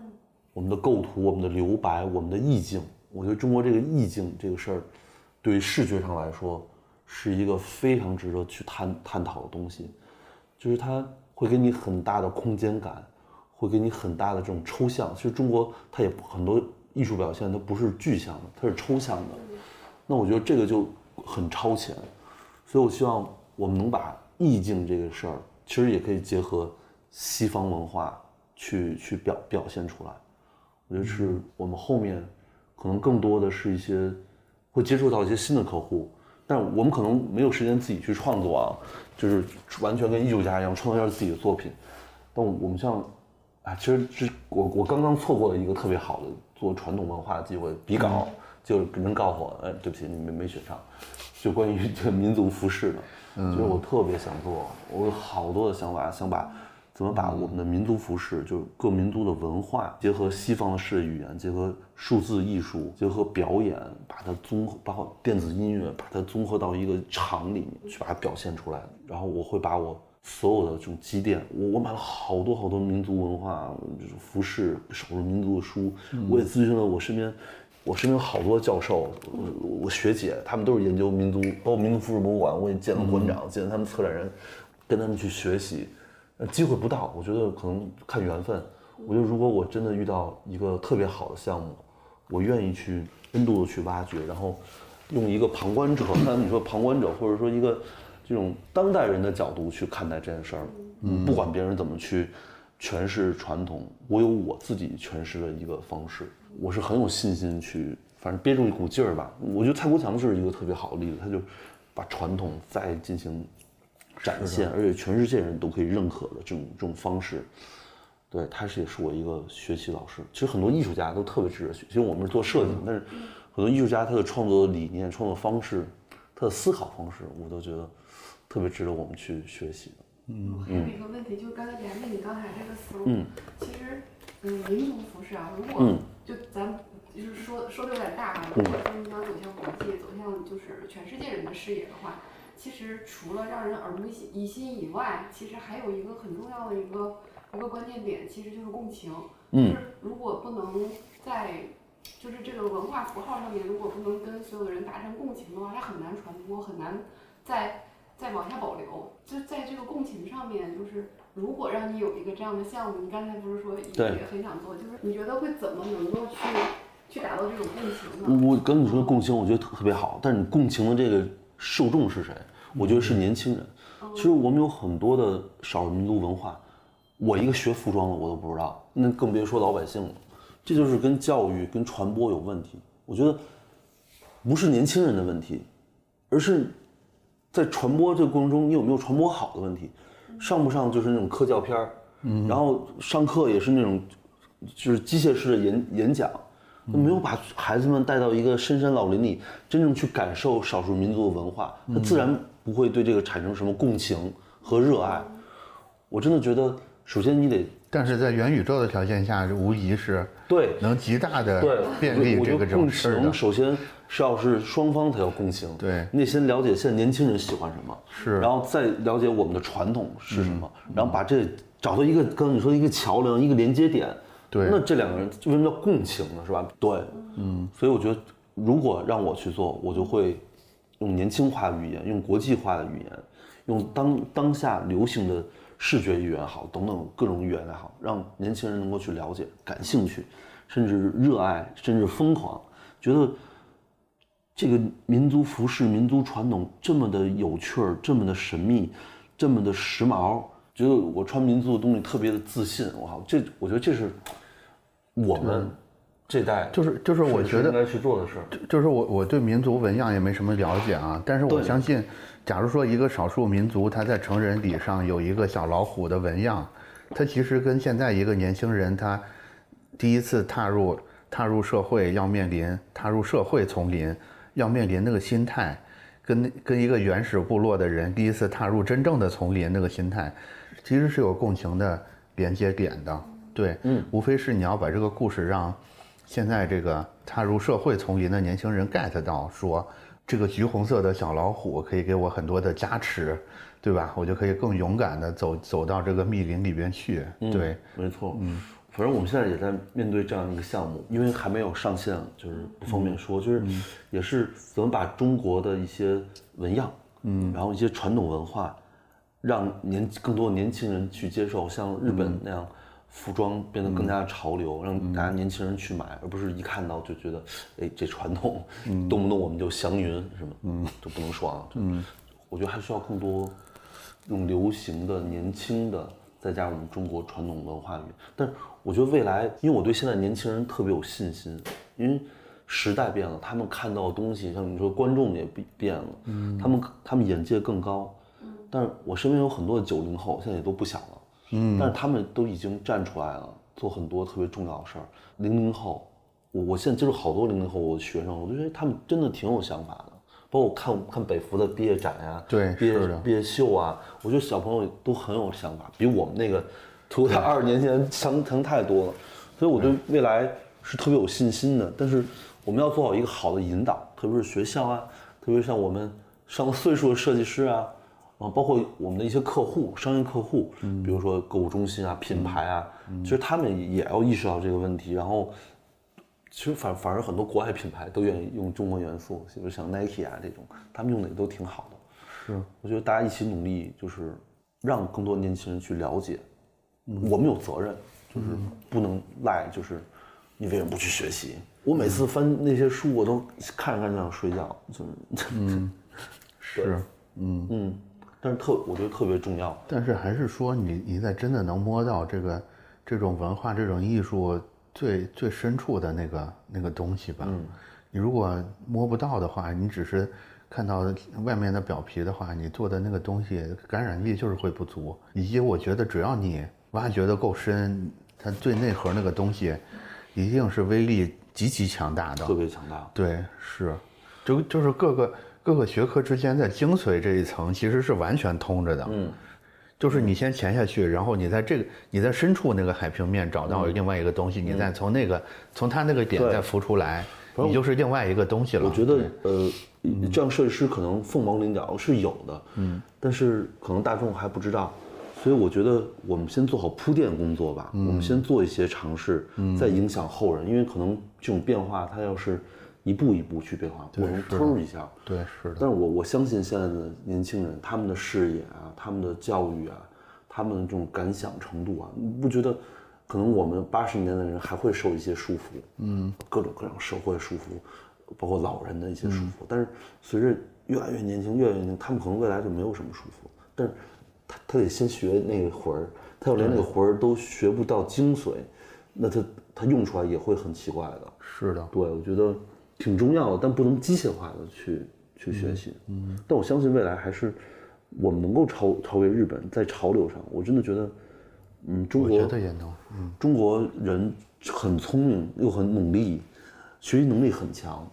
我们的构图、我们的留白、我们的意境，我觉得中国这个意境这个事儿，对于视觉上来说，是一个非常值得去探探讨的东西，就是它会给你很大的空间感，会给你很大的这种抽象。其实中国它也很多艺术表现它不是具象的，它是抽象的。那我觉得这个就很超前，所以我希望我们能把意境这个事儿，其实也可以结合西方文化去去表表现出来。我觉得是我们后面可能更多的是一些会接触到一些新的客户，但我们可能没有时间自己去创作啊，就是完全跟艺术家一样创作一下自己的作品。但我们像，啊，其实这我我刚刚错过了一个特别好的做传统文化的机会，比稿就能告诉我，哎，对不起，你没没选上，就关于这民族服饰的，其实我特别想做，我有好多的想法，想把怎么把我们的民族服饰，就是各民族的文化，结合西方的视觉语言，结合数字艺术，结合表演，把它综合，包括电子音乐，把它综合到一个场里面去把它表现出来。然后我会把我所有的这种积淀，我我买了好多好多民族文化，就是服饰、少数民族的书，我也咨询了我身边。我身边有好多教授，我我学姐，他们都是研究民族，包括民族服饰博物馆，我也见了馆长，见了他们策展人，跟他们去学习。呃，机会不到，我觉得可能看缘分。我觉得如果我真的遇到一个特别好的项目，我愿意去深度的去挖掘，然后用一个旁观者，刚才你说旁观者，或者说一个这种当代人的角度去看待这件事儿，嗯，不管别人怎么去诠释传统，我有我自己诠释的一个方式，我是很有信心去，反正憋住一股劲儿吧。我觉得蔡国强就是一个特别好的例子，他就把传统再进行展现，而且全世界人都可以认可的这种这种方式。对，他是也是我一个学习老师。其实很多艺术家都特别值得学，其实我们是做设计，但是很多艺术家他的创作理念、创作方式、他的思考方式，我都觉得特别值得我们去学习的。嗯还有一个问题，就是刚才沿着你刚才这个思路，嗯其实，嗯，民族服饰啊，如果嗯就咱就是说说的有点大啊，如果说你想走向国际，走向就是全世界人的视野的话，其实除了让人耳目一新以外，其实还有一个很重要的一个一个关键点，其实就是共情。嗯就是如果不能在就是这个文化符号上面，如果不能跟所有的人达成共情的话，它很难传播，很难再再往下保留。就在这个共情上面，就是如果让你有一个这样的项目，你刚才不是说也很想做，就是你觉得会怎么能够去去达到这种共情呢？我跟你说共情，我觉得特别好，但是你共情的这个受众是谁？我觉得是年轻人。其实我们有很多的少数民族文化，我一个学服装的我都不知道，那更别说老百姓了。这就是跟教育、跟传播有问题。我觉得不是年轻人的问题，而是在传播这个过程中，你有没有传播好的问题。上不上就是那种科教片儿，然后上课也是那种就是机械式的演演讲，没有把孩子们带到一个深山老林里，真正去感受少数民族的文化，他自然不会对这个产生什么共情和热爱。我真的觉得，首先你得但是在元宇宙的条件下，无疑是对能极大的对便利这个这种事儿的。首先是要是双方才要共情，对你得先了解现在年轻人喜欢什么，是然后再了解我们的传统是什么，然后把这找到一个刚才你说的一个桥梁，一个连接点，对那这两个人为什么叫共情呢？是吧？对，嗯，所以我觉得如果让我去做，我就会用年轻化的语言，用国际化的语言，用当当下流行的视觉语言好，等等各种语言也好，让年轻人能够去了解、感兴趣，甚至热爱，甚至疯狂，觉得这个民族服饰、民族传统这么的有趣儿，这么的神秘，这么的时髦，觉得我穿民族的东西特别的自信。我靠，这我觉得这是我们这代就是就是我觉得应该去做的事儿。就是我我对民族纹样也没什么了解啊，但是我相信，假如说一个少数民族他在成人礼上有一个小老虎的纹样，他其实跟现在一个年轻人他第一次踏入踏入社会要面临踏入社会丛林要面临那个心态，跟跟一个原始部落的人第一次踏入真正的丛林那个心态，其实是有共情的连接点的。对，嗯，无非是你要把这个故事让现在这个踏入社会丛林的年轻人 get 到，说这个橘红色的小老虎可以给我很多的加持，对吧？我就可以更勇敢的走走到这个密林里边去。对，没错，嗯，反正我们现在也在面对这样一个项目，因为还没有上线，就是不方便说，就是也是怎么把中国的一些纹样，嗯，然后一些传统文化，让年更多的年轻人去接受，像日本那样。服装变得更加潮流，让大家年轻人去买，而不是一看到就觉得，哎，这传统，动不动我们就祥云什么，嗯，就不能说啊，嗯，我觉得还需要更多用流行的、年轻的，再加上我们中国传统文化里面。但我觉得未来，因为我对现在年轻人特别有信心，因为时代变了，他们看到的东西，像你说观众也变变了，嗯，他们他们眼界更高，但是我身边有很多的九零后，现在也都不小了，嗯，但是他们都已经站出来了，做很多特别重要的事儿。零零后，我我现在接触好多零零后我的学生，我就觉得他们真的挺有想法的。包括我看看北服的毕业展呀、对毕业毕业秀啊，我觉得小朋友都很有想法，比我们那个图他二十年前强强太多了。所以我对未来是特别有信心的。但是我们要做好一个好的引导，特别是学校啊，特别像我们上了岁数的设计师啊，啊，包括我们的一些客户、商业客户，比如说购物中心啊、品牌啊，其实他们也要意识到这个问题，然后。其实反反而很多国外品牌都愿意用中国元素，比如像 Nike 啊这种，他们用的也都挺好的。是，我觉得大家一起努力，就是让更多年轻人去了解，我们有责任，就是不能赖，就是你为什么不去学习？我每次翻那些书，我都看着看着想睡觉，就是，嗯，是，嗯。嗯，但是特我觉得特别重要，但是还是说你你在真的能摸到这个这种文化、这种艺术最最深处的那个那个东西吧。嗯，你如果摸不到的话，你只是看到外面的表皮的话，你做的那个东西感染力就是会不足。以及我觉得只要你挖掘的够深，它最内核那个东西，一定是威力极其强大的。特别强大。对，是，就就是各个各个学科之间在精髓这一层其实是完全通着的。嗯，就是你先潜下去，然后你在这个你在深处那个海平面找到另外一个东西，你再从那个从它那个点再浮出来，你就是另外一个东西了。我觉得呃，这样设计师可能凤毛麟角是有的，嗯，但是可能大众还不知道，所以我觉得我们先做好铺垫工作吧，我们先做一些尝试，再影响后人，因为可能这种变化它要是一步一步去变化，不能突一下。对，是的，但是我我相信现在的年轻人，他们的视野啊，他们的教育啊，他们的这种感想程度啊，你不觉得？可能我们八十年代的人还会受一些束缚，嗯，各种各样社会束缚，包括老人的一些束缚。但是随着越来越年轻，越来越年轻，他们可能未来就没有什么束缚。但是他他得先学那个魂儿，他要连那个魂儿都学不到精髓，那他他用出来也会很奇怪的。是的，对，我觉得挺重要的，但不能机械化的去去学习。嗯，但我相信未来还是我们能够超超越日本，在潮流上，我真的觉得，嗯，中我国觉得也能。嗯，中国人很聪明又很努力，学习能力很强，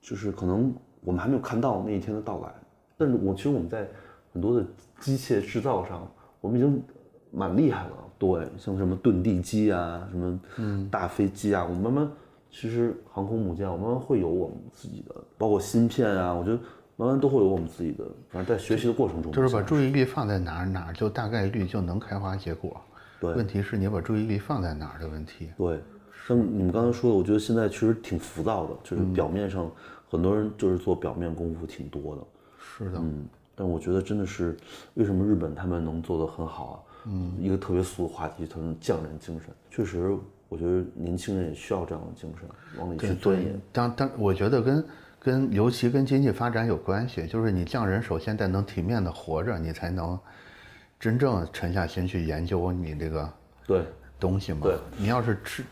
就是可能我们还没有看到那一天的到来。但是我其实我们在很多的机械制造上，我们已经蛮厉害了。对，像什么遁地机啊，什么大飞机啊，我们慢慢其实航空母舰，我们慢慢会有我们自己的，包括芯片啊，我觉得慢慢都会有我们自己的。反正在学习的过程中，就是把注意力放在哪儿，哪儿就大概率就能开花结果。对问题是你把注意力放在哪儿的问题。对，像你们刚才说的，我觉得现在其实挺浮躁的，就是表面上很多人就是做表面功夫挺多的，是的，嗯，但我觉得真的是为什么日本他们能做得很好啊？嗯，一个特别俗的话题，他们匠人精神，确实，我觉得年轻人也需要这样的精神，往里去钻研。当当，我觉得跟跟尤其跟经济发展有关系，就是你匠人首先得能体面的活着，你才能真正沉下心去研究你这个对东西嘛。对，你要是吃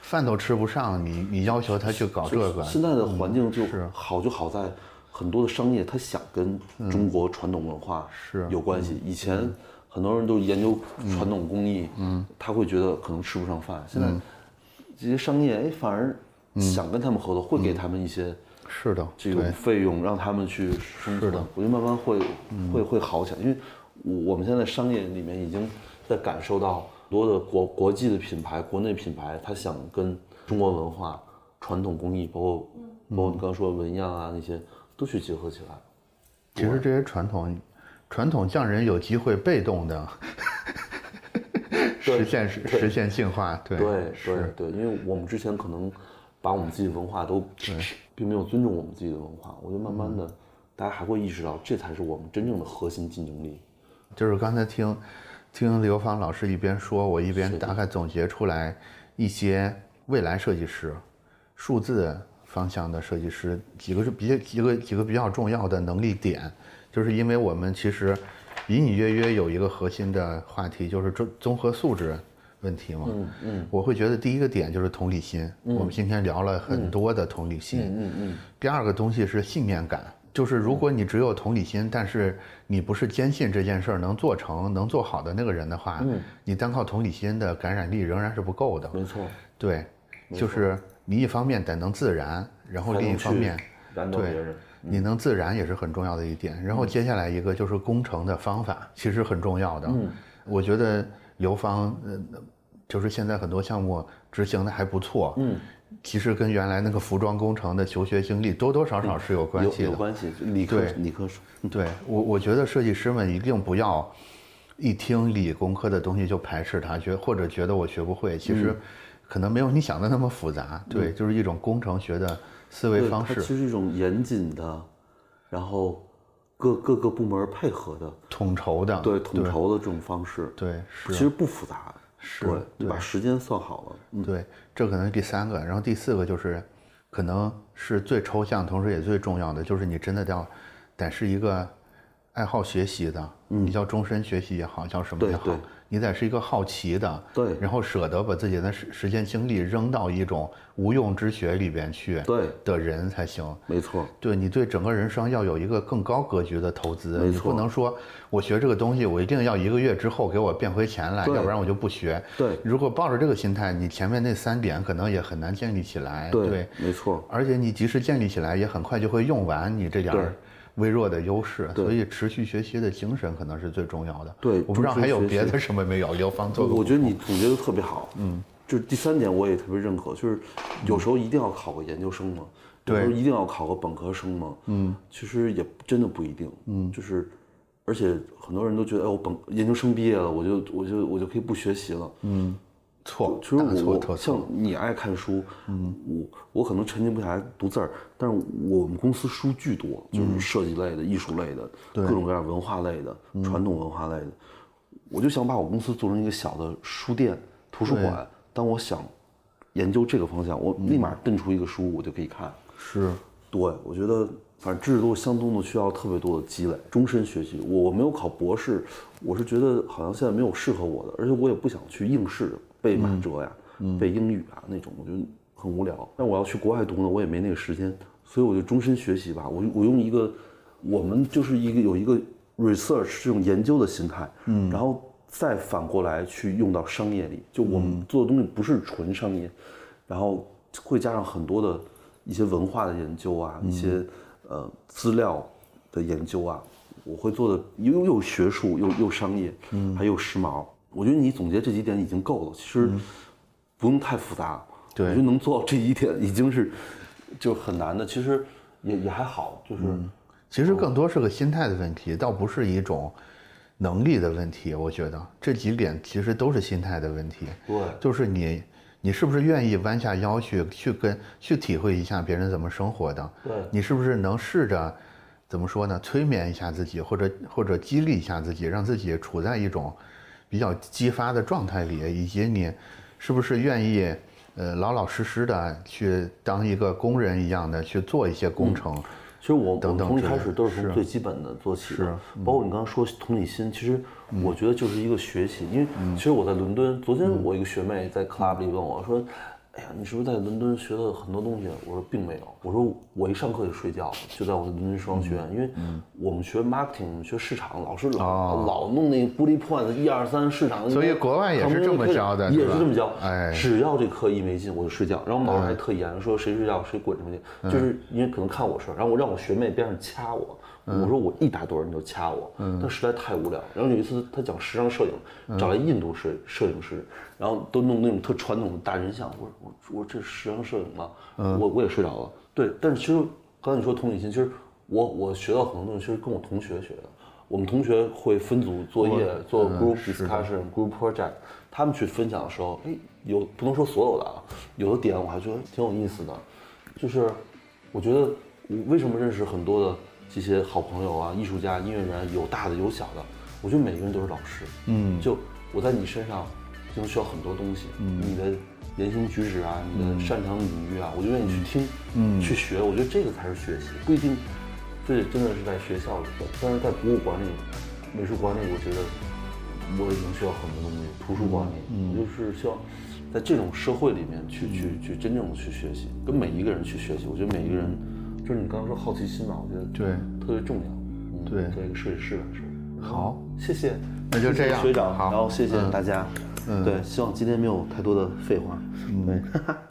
饭都吃不上，你你要求他去搞这个，现在的环境就是好就好在很多的商业，他想跟中国传统文化是有关系。以前很多人都研究传统工艺，嗯，他会觉得可能吃不上饭。现在这些商业哎反而想跟他们合作，会给他们一些是的这种费用，让他们去生存。我觉得慢慢会会会好起来，因为我们现在商业里面已经在感受到。多的国国际的品牌，国内品牌，他想跟中国文化、传统工艺，包括包括你刚刚说纹样啊那些，都去结合起来。其实这些传统，传统匠人有机会被动的 实现实实现进化。对对对对，因为我们之前可能把我们自己的文化都并没有尊重我们自己的文化，我觉得慢慢的，大家还会意识到这才是我们真正的核心竞争力。就是刚才听。听刘芳老师一边说，我一边大概总结出来一些未来设计师、数字方向的设计师几个是比几个几个比较重要的能力点，就是因为我们其实隐隐约约有一个核心的话题，就是综综合素质问题嘛。嗯嗯。我会觉得第一个点就是同理心，我们今天聊了很多的同理心。嗯嗯嗯。第二个东西是信念感。就是如果你只有同理心，但是你不是坚信这件事儿能做成、能做好的那个人的话，嗯，你单靠同理心的感染力仍然是不够的。没错，对，就是你一方面得能自然，然后另一方面，对，你能自然也是很重要的一点。然后接下来一个就是工程的方法，其实很重要的。嗯，我觉得刘芳，呃，就是现在很多项目执行的还不错。嗯。其实跟原来那个服装工程的求学经历多多少少是有关系的，有关系。理科，理科书。对我，我觉得设计师们一定不要一听理工科的东西就排斥它，觉或者觉得我学不会。其实可能没有你想的那么复杂。对，就是一种工程学的思维方式。其实是一种严谨的，然后各各个部门配合的、统筹的，对统筹的这种方式。对，其实不复杂。是，你把时间算好了。对，这可能是第三个，然后第四个就是，可能是最抽象，同时也最重要的，就是你真的要，得是一个爱好学习的，你叫终身学习也好，叫什么也好。你得是一个好奇的，对，然后舍得把自己的时时间精力扔到一种无用之学里边去，对的人才行。没错，对你对整个人生要有一个更高格局的投资，你不能说我学这个东西，我一定要一个月之后给我变回钱来，要不然我就不学。对，如果抱着这个心态，你前面那三点可能也很难建立起来。对，没错。而且你即使建立起来，也很快就会用完你这点儿。微弱的优势，所以持续学习的精神可能是最重要的。对，我不知道还有别的什么没有。刘芳做，我觉得你总结的特别好。嗯，就是第三点我也特别认可，就是有时候一定要考个研究生吗？对，一定要考个本科生吗？嗯，其实也真的不一定。嗯，就是，而且很多人都觉得，哎，我本研究生毕业了，我就我就我就可以不学习了。嗯。错，其实我像你爱看书，嗯，我我可能沉浸不下来读字儿，但是我们公司书巨多，就是设计类的、艺术类的、各种各样文化类的、传统文化类的，我就想把我公司做成一个小的书店、图书馆。当我想研究这个方向，我立马瞪出一个书，我就可以看。是，对，我觉得反正知识都相通的，需要特别多的积累，终身学习。我我没有考博士，我是觉得好像现在没有适合我的，而且我也不想去应试。背马哲呀，背英语啊那种，我觉得很无聊。但我要去国外读呢，我也没那个时间，所以我就终身学习吧。我我用一个，我们就是一个有一个 research 这种研究的心态，嗯，然后再反过来去用到商业里。就我们做的东西不是纯商业，然后会加上很多的一些文化的研究啊，一些呃资料的研究啊，我会做的又又学术又又商业，嗯，还有时髦。我觉得你总结这几点已经够了，其实不用太复杂。对，我觉得能做到这一点已经是就很难的。其实也也还好，就是其实更多是个心态的问题，倒不是一种能力的问题。我觉得这几点其实都是心态的问题。对，就是你你是不是愿意弯下腰去去跟去体会一下别人怎么生活的？对，你是不是能试着怎么说呢？催眠一下自己，或者或者激励一下自己，让自己处在一种。比较激发的状态里，以及你是不是愿意，呃，老老实实的去当一个工人一样的去做一些工程，其实我我从一开始都是是从最基本的做起包括你刚刚说同理心，其实我觉得就是一个学习。因为嗯其实我在伦敦，昨天我一个学妹在 club 里问我说：“哎呀，你是不是在伦敦学了很多东西？”我说并没有，我说我一上课就睡觉，就在我的伦敦时装学院，因为我们学 marketing，我们学市场，老师老老弄那 bullet point 一二三市场，哦所以国外也是这么教的也是这么教。哎只要这课一没劲，我就睡觉。然后我们老师还特严，说谁睡觉谁滚出去，嗯就是因为可能看我事儿，然后我让我学妹边上掐我，嗯我说我一打盹儿你就掐我，但实在太无聊。然后有一次他讲时尚摄影，嗯找来印度摄摄影师，然后都弄那种特传统的大人像，我说我我这是时尚摄影吗？嗯我我也睡着了。对，但是其实刚才你说同理心，其实我我学到很多东西，其实跟我同学学的。我们同学会分组作业，做嗯 group discussion、group project，他们去分享的时候，哎，有不能说所有的啊，有的点我还觉得挺有意思的，就是我觉得我为什么认识很多的这些好朋友啊、艺术家、音乐人，有大的有小的，我觉得每个人都是老师。嗯，就我在你身上就能学到很多东西，嗯你的言行举止啊，你的擅长领域啊，我就愿意去听，嗯，去学。我觉得这个才是学习，不一定这真的是在学校里的，但是在博物馆里、美术馆里，我觉得我已经学到很多东西。图书馆里，我就是希望在这种社会里面去去去真正的去学习，跟每一个人去学习。我觉得每一个人，就是你刚刚说好奇心嘛，我觉得对特别重要。嗯对做一个设计师来说，好，谢谢，那就这样学长，好然后谢谢嗯大家，对，希望今天没有太多的废话，对。